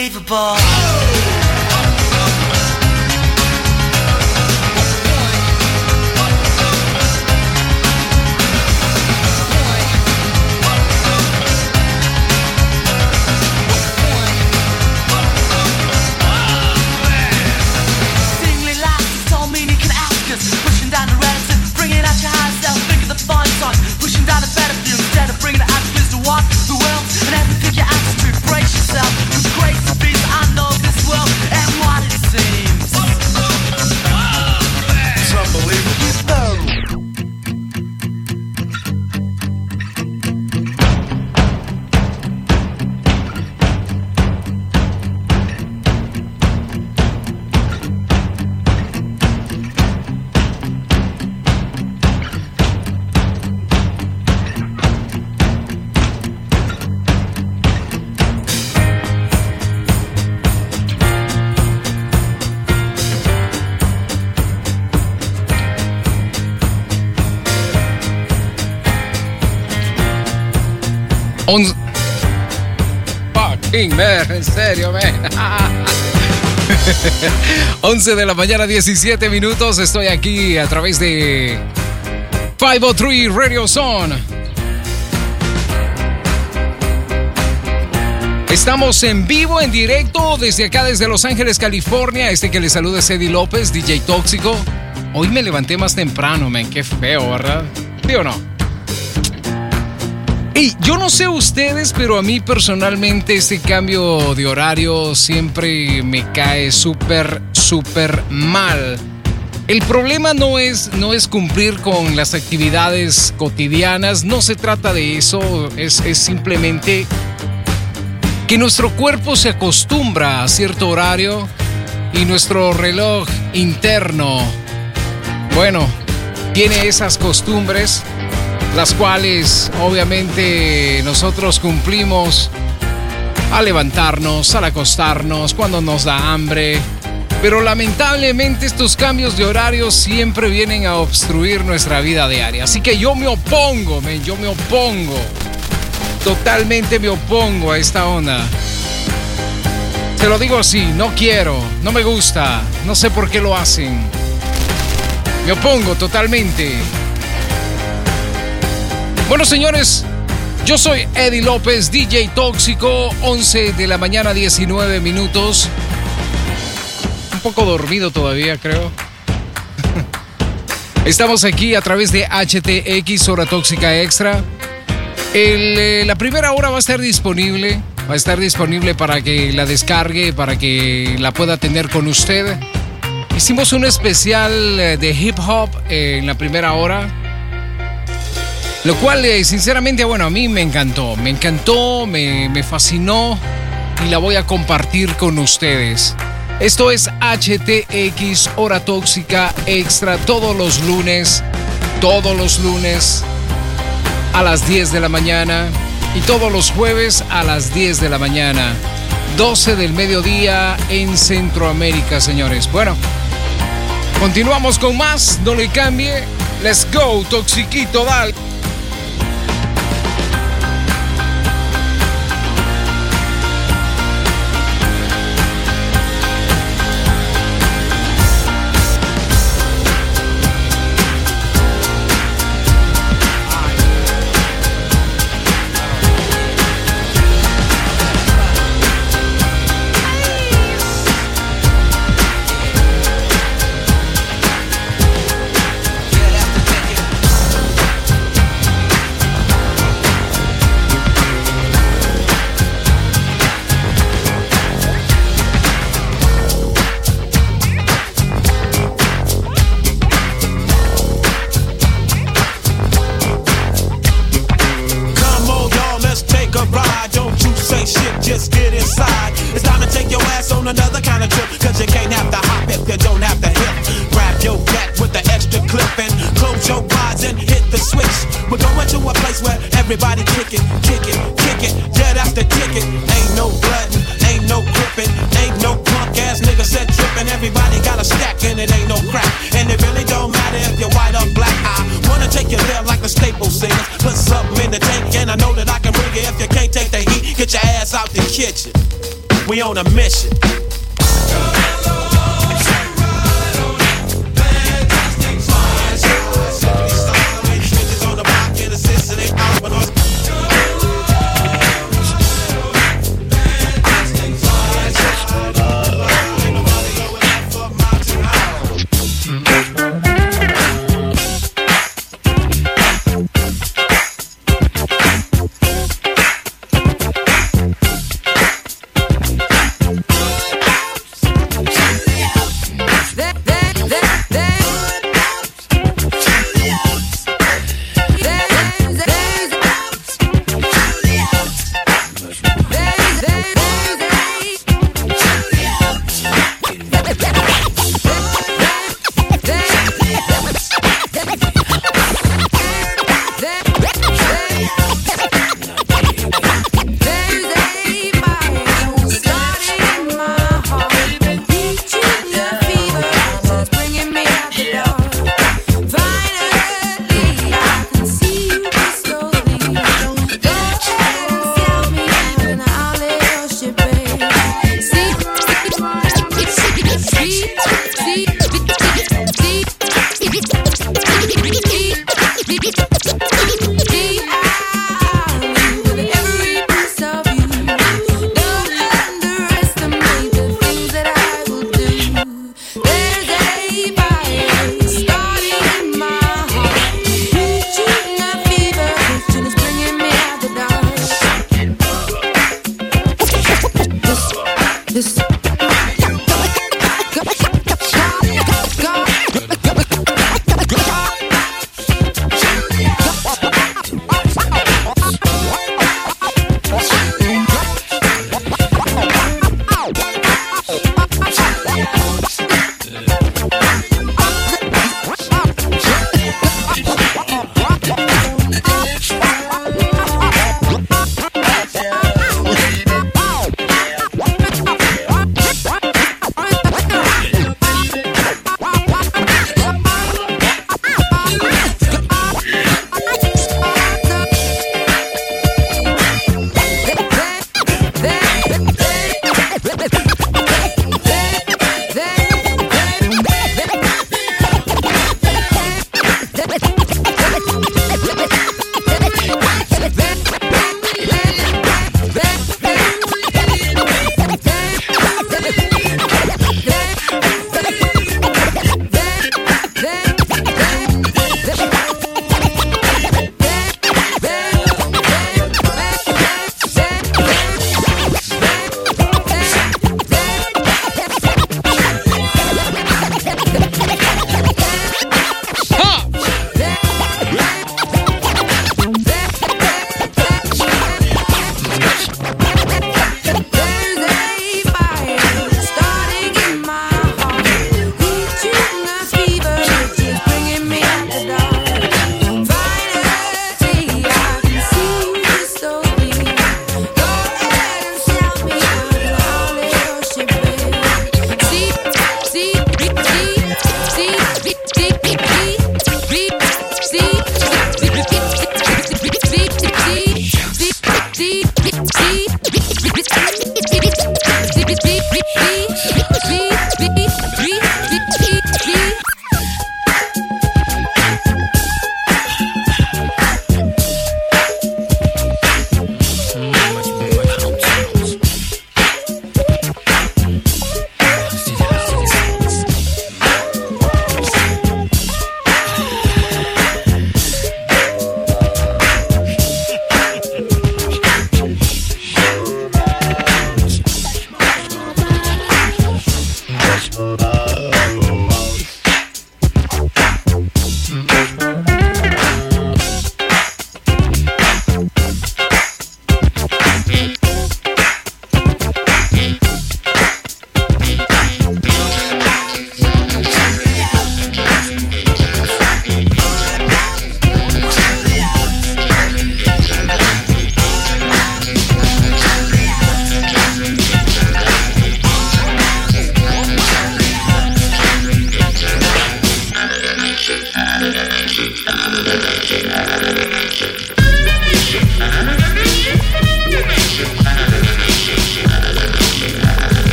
Speaker 19: Unbelievable.
Speaker 1: en serio, man. 11 de la mañana, 17 minutos. Estoy aquí a través de 503 Radio Zone. Estamos en vivo, en directo, desde acá, desde Los Ángeles, California. Este que le saluda es Eddie López, DJ Tóxico. Hoy me levanté más temprano, man. Qué feo, ¿verdad? ¿Sí o no? Yo no sé ustedes, pero a mí personalmente este cambio de horario siempre me cae súper, súper mal. El problema no es, no es cumplir con las actividades cotidianas, no se trata de eso, es, es simplemente que nuestro cuerpo se acostumbra a cierto horario y nuestro reloj interno, bueno, tiene esas costumbres las cuales obviamente nosotros cumplimos al levantarnos, al acostarnos, cuando nos da hambre. Pero lamentablemente estos cambios de horario siempre vienen a obstruir nuestra vida diaria. Así que yo me opongo, men, yo me opongo. Totalmente me opongo a esta onda. Te lo digo así, no quiero, no me gusta, no sé por qué lo hacen. Me opongo totalmente. Bueno, señores, yo soy Eddie López, DJ Tóxico, 11 de la mañana, 19 minutos. Un poco dormido todavía, creo. Estamos aquí a través de HTX, Hora Tóxica Extra. Eh, la primera hora va a estar disponible. Va a estar disponible para que la descargue, para que la pueda tener con usted. Hicimos un especial eh, de hip hop eh, en la primera hora. Lo cual, eh, sinceramente, bueno, a mí me encantó. Me encantó, me, me fascinó y la voy a compartir con ustedes. Esto es HTX Hora Tóxica Extra todos los lunes. Todos los lunes a las 10 de la mañana. Y todos los jueves a las 10 de la mañana. 12 del mediodía en Centroamérica, señores. Bueno, continuamos con más. No le cambie. Let's go, Toxiquito, dale.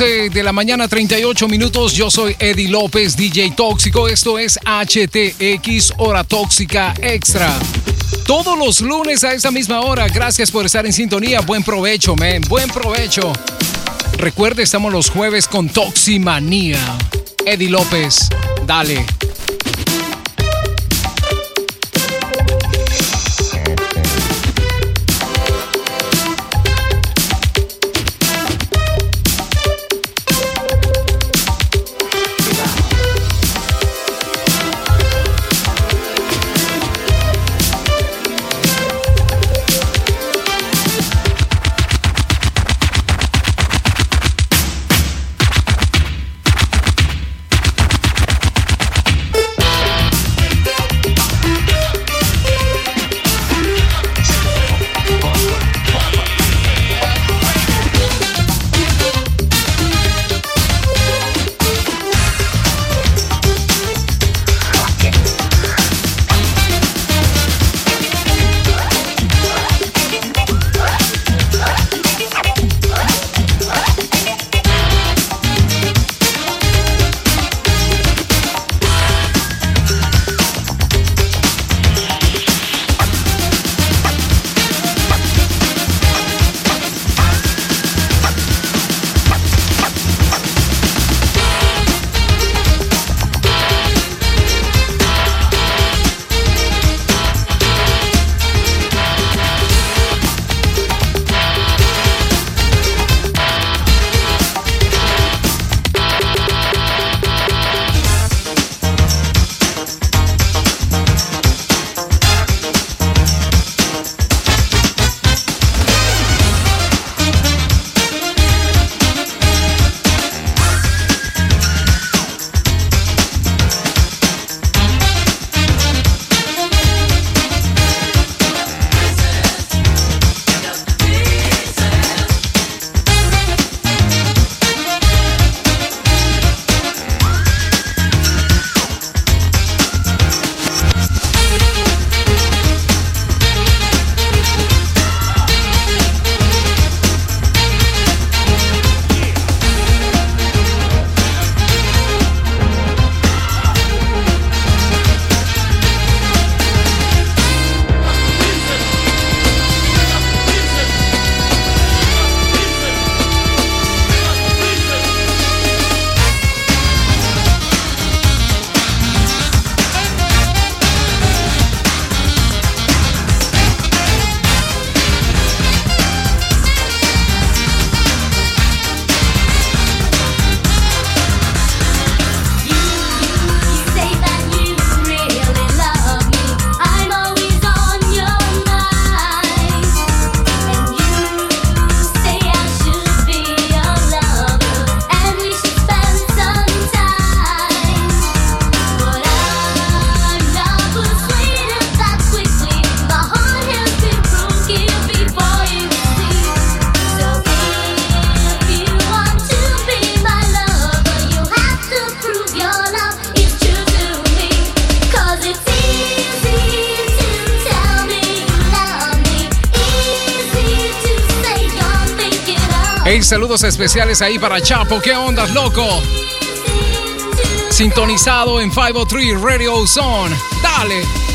Speaker 1: de la mañana, 38 minutos. Yo soy Eddie López, DJ Tóxico. Esto es HTX, Hora Tóxica Extra. Todos los lunes a esa misma hora. Gracias por estar en sintonía. Buen provecho, men. Buen provecho. Recuerde, estamos los jueves con Toximanía. Eddie López, dale.
Speaker 28: Saludos especiales ahí para Chapo. ¿Qué ondas, loco? Sintonizado en 503 Radio Zone. Dale.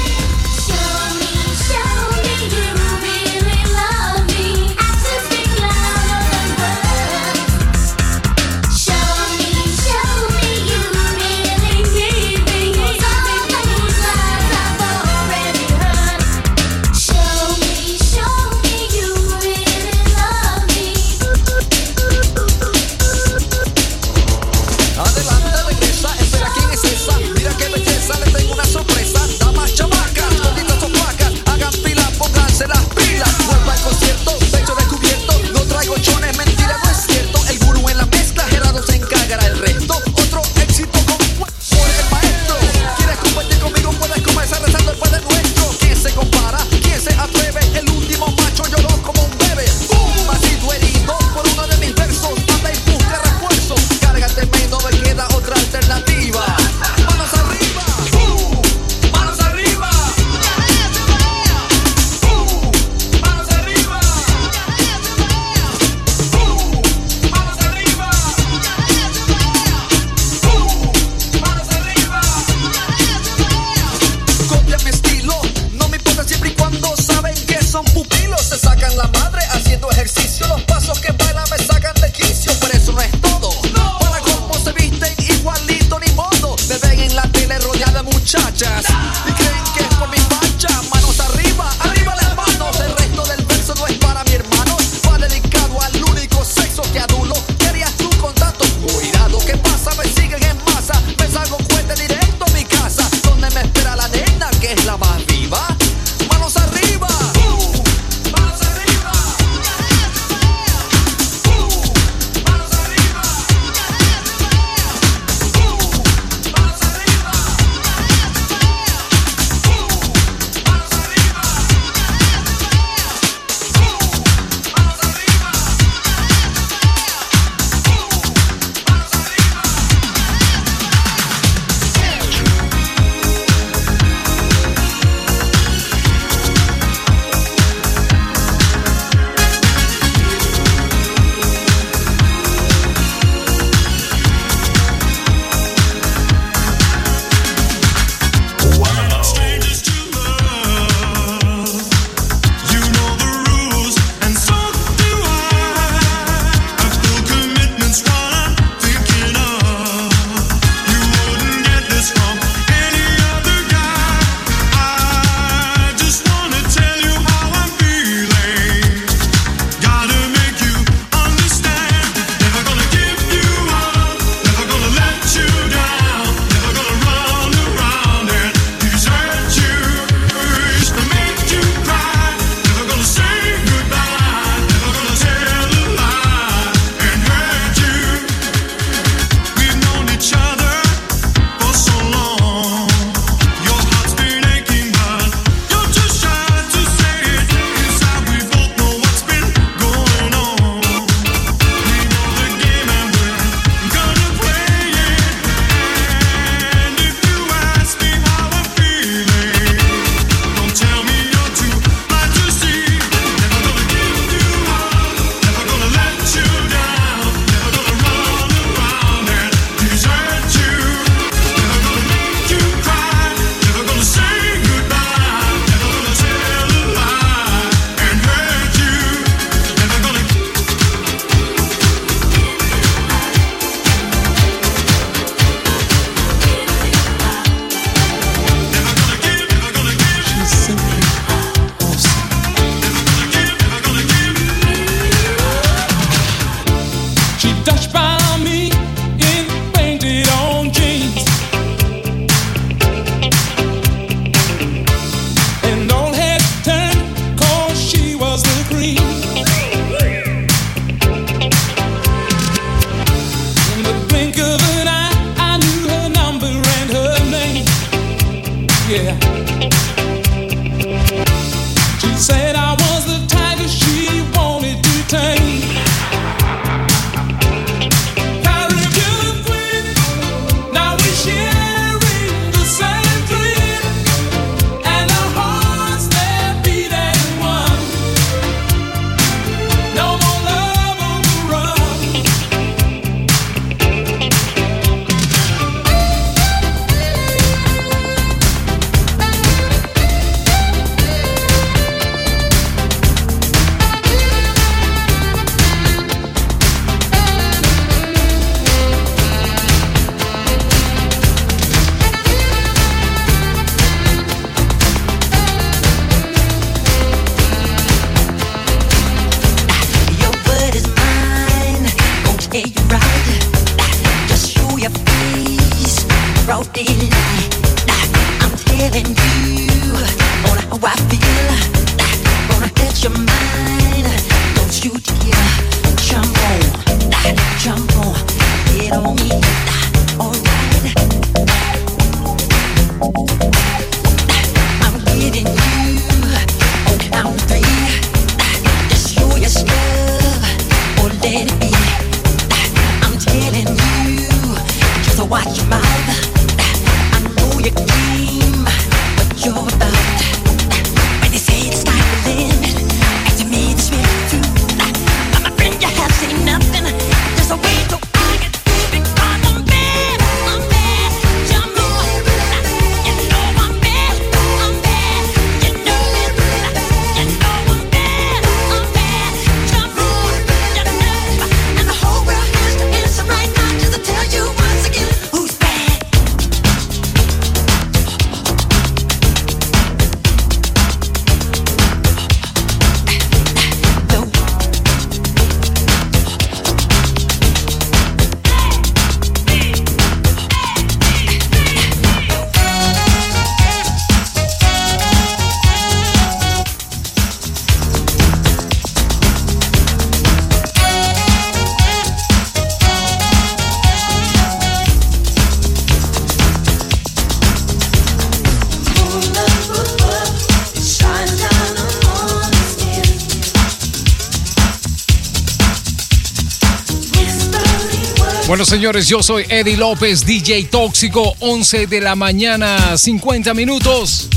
Speaker 1: Señores, yo soy Eddie López, DJ Tóxico, 11 de la mañana, 50 minutos.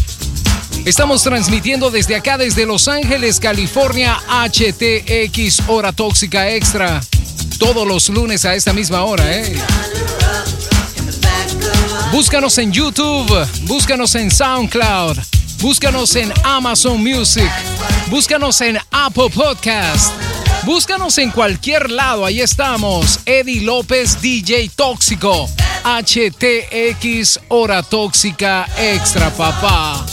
Speaker 1: Estamos transmitiendo desde acá, desde Los Ángeles, California, HTX Hora Tóxica Extra. Todos los lunes a esta misma hora, ¿eh? Búscanos en YouTube, búscanos en SoundCloud, búscanos en Amazon Music, búscanos en Apple Podcast, búscanos en cualquier lado, ahí estamos. Eddie López, DJ Tóxico, HTX Hora Tóxica Extra, papá.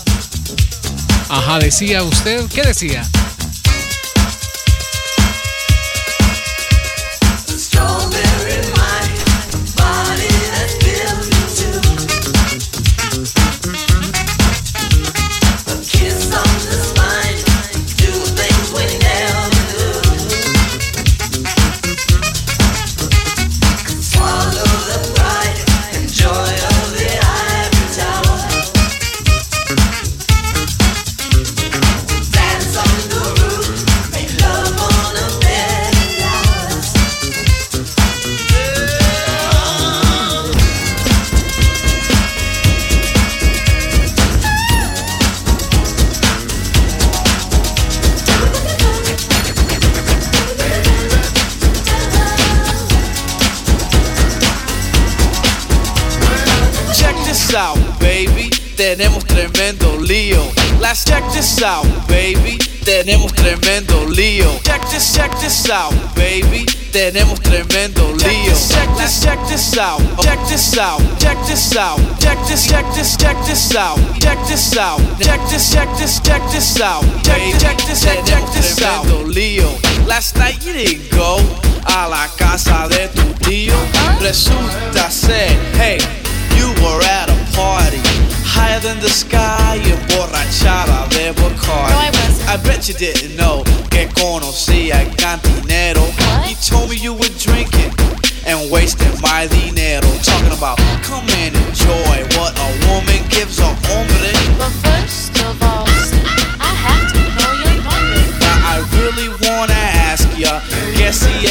Speaker 1: Ajá, decía usted, ¿qué decía?
Speaker 29: Tenemos tremendo lío. Let's check this out, baby. Tenemos tremendo lío. Check this, check this out, baby. Tenemos tremendo lío. Check this, check this out. Check this out. Check this out. Check this, check this, check this out. Check this out. Check this, check this, check this out. Check, this, check this, check, this out. Lío. Last night you didn't go a la casa de tu tío. Resulta ser, hey. You were at a party higher than the sky, emborrachada de Bacardi.
Speaker 30: No, I wasn't.
Speaker 29: I bet you didn't know que conocía cantinero. You told me you were drinking and wasting my dinero. Talking about come and enjoy what a woman gives a hombre.
Speaker 30: But first of all, I have to know your number.
Speaker 29: Now I really wanna ask ya, que si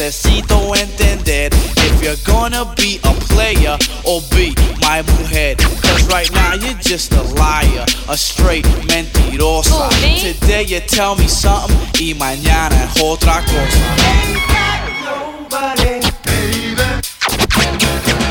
Speaker 29: necesito entender if you're gonna be a player or be my mujer. Cause right now you're just a liar, a straight mentirosa. Today you tell me something y mañana es otra cosa.
Speaker 14: rock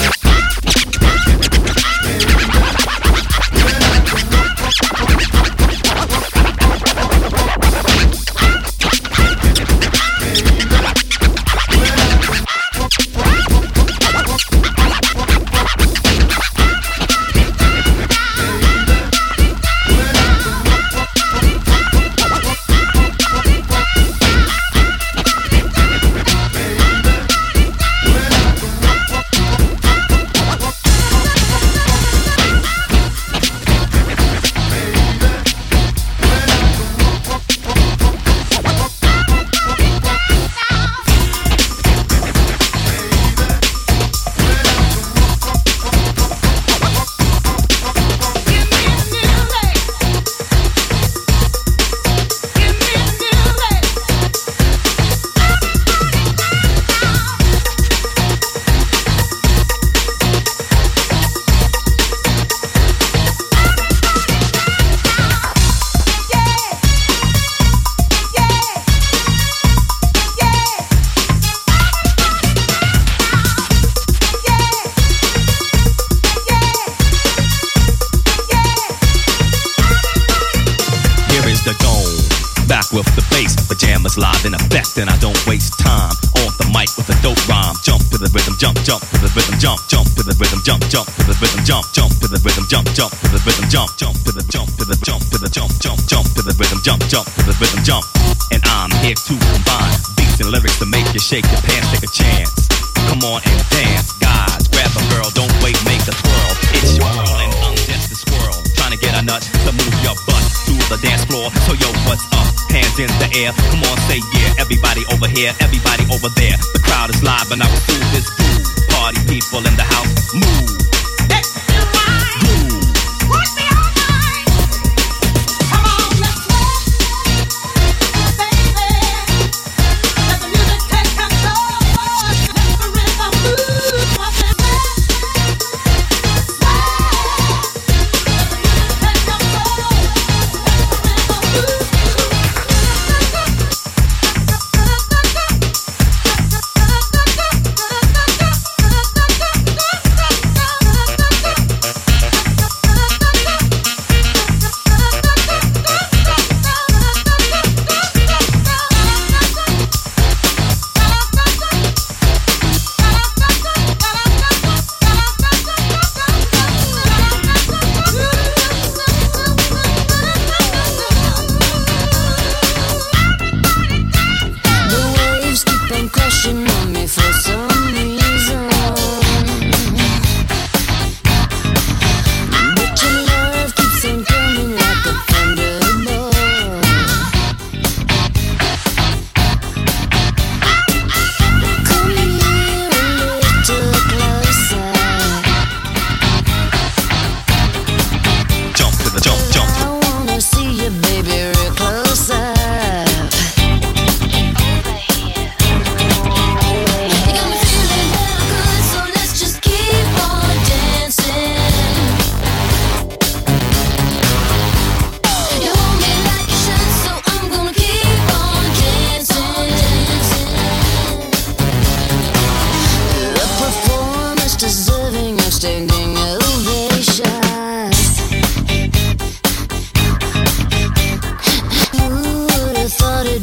Speaker 14: jump, to the rhythm, jump. And I'm here to combine beats and lyrics to make you shake your pants, take a chance. Come on and dance, guys. Grab a girl, don't wait, make a twirl. It's your girl and I'm just a squirrel. Trying to get a nut to move your butt to the dance floor. So yo, what's up? Hands in the air. Come on, say yeah. Everybody over here, everybody over there. The crowd is live and I will do this groove. Party people in the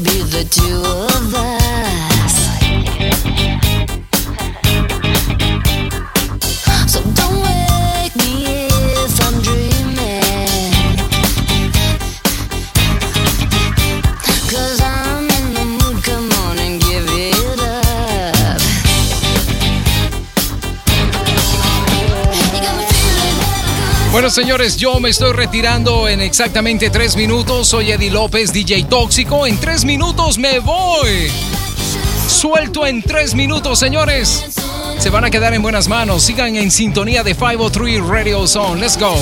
Speaker 1: be the two of us?
Speaker 8: Señores, yo me estoy retirando en exactamente tres minutos. Soy Eddie López, DJ Tóxico. En tres minutos me voy. Suelto en tres minutos, señores. Se van a quedar en buenas manos. Sigan en sintonía de 503 Radio Zone. Let's go.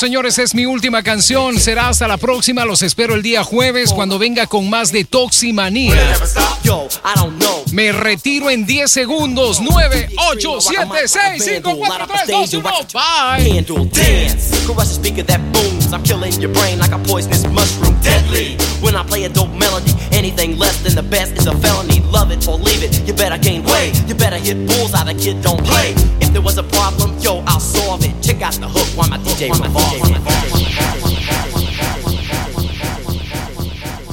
Speaker 1: Señores, es mi última canción. Será hasta la próxima. Los espero el día jueves cuando venga con más de Toximanía. Me retiro en 10 segundos. 9, 8, 7, 6, 5, 4, 3, 2, 1. Bye.
Speaker 31: Handle dance. Caress the speaker that booms. I'm killing your brain like a poisonous mushroom. Deadly. When I play a dope melody, anything less than the best is a felony. Love it or leave it. You better gain weight. You better hit bulls out. The kid don't play. If there was a problem, DJ revolves.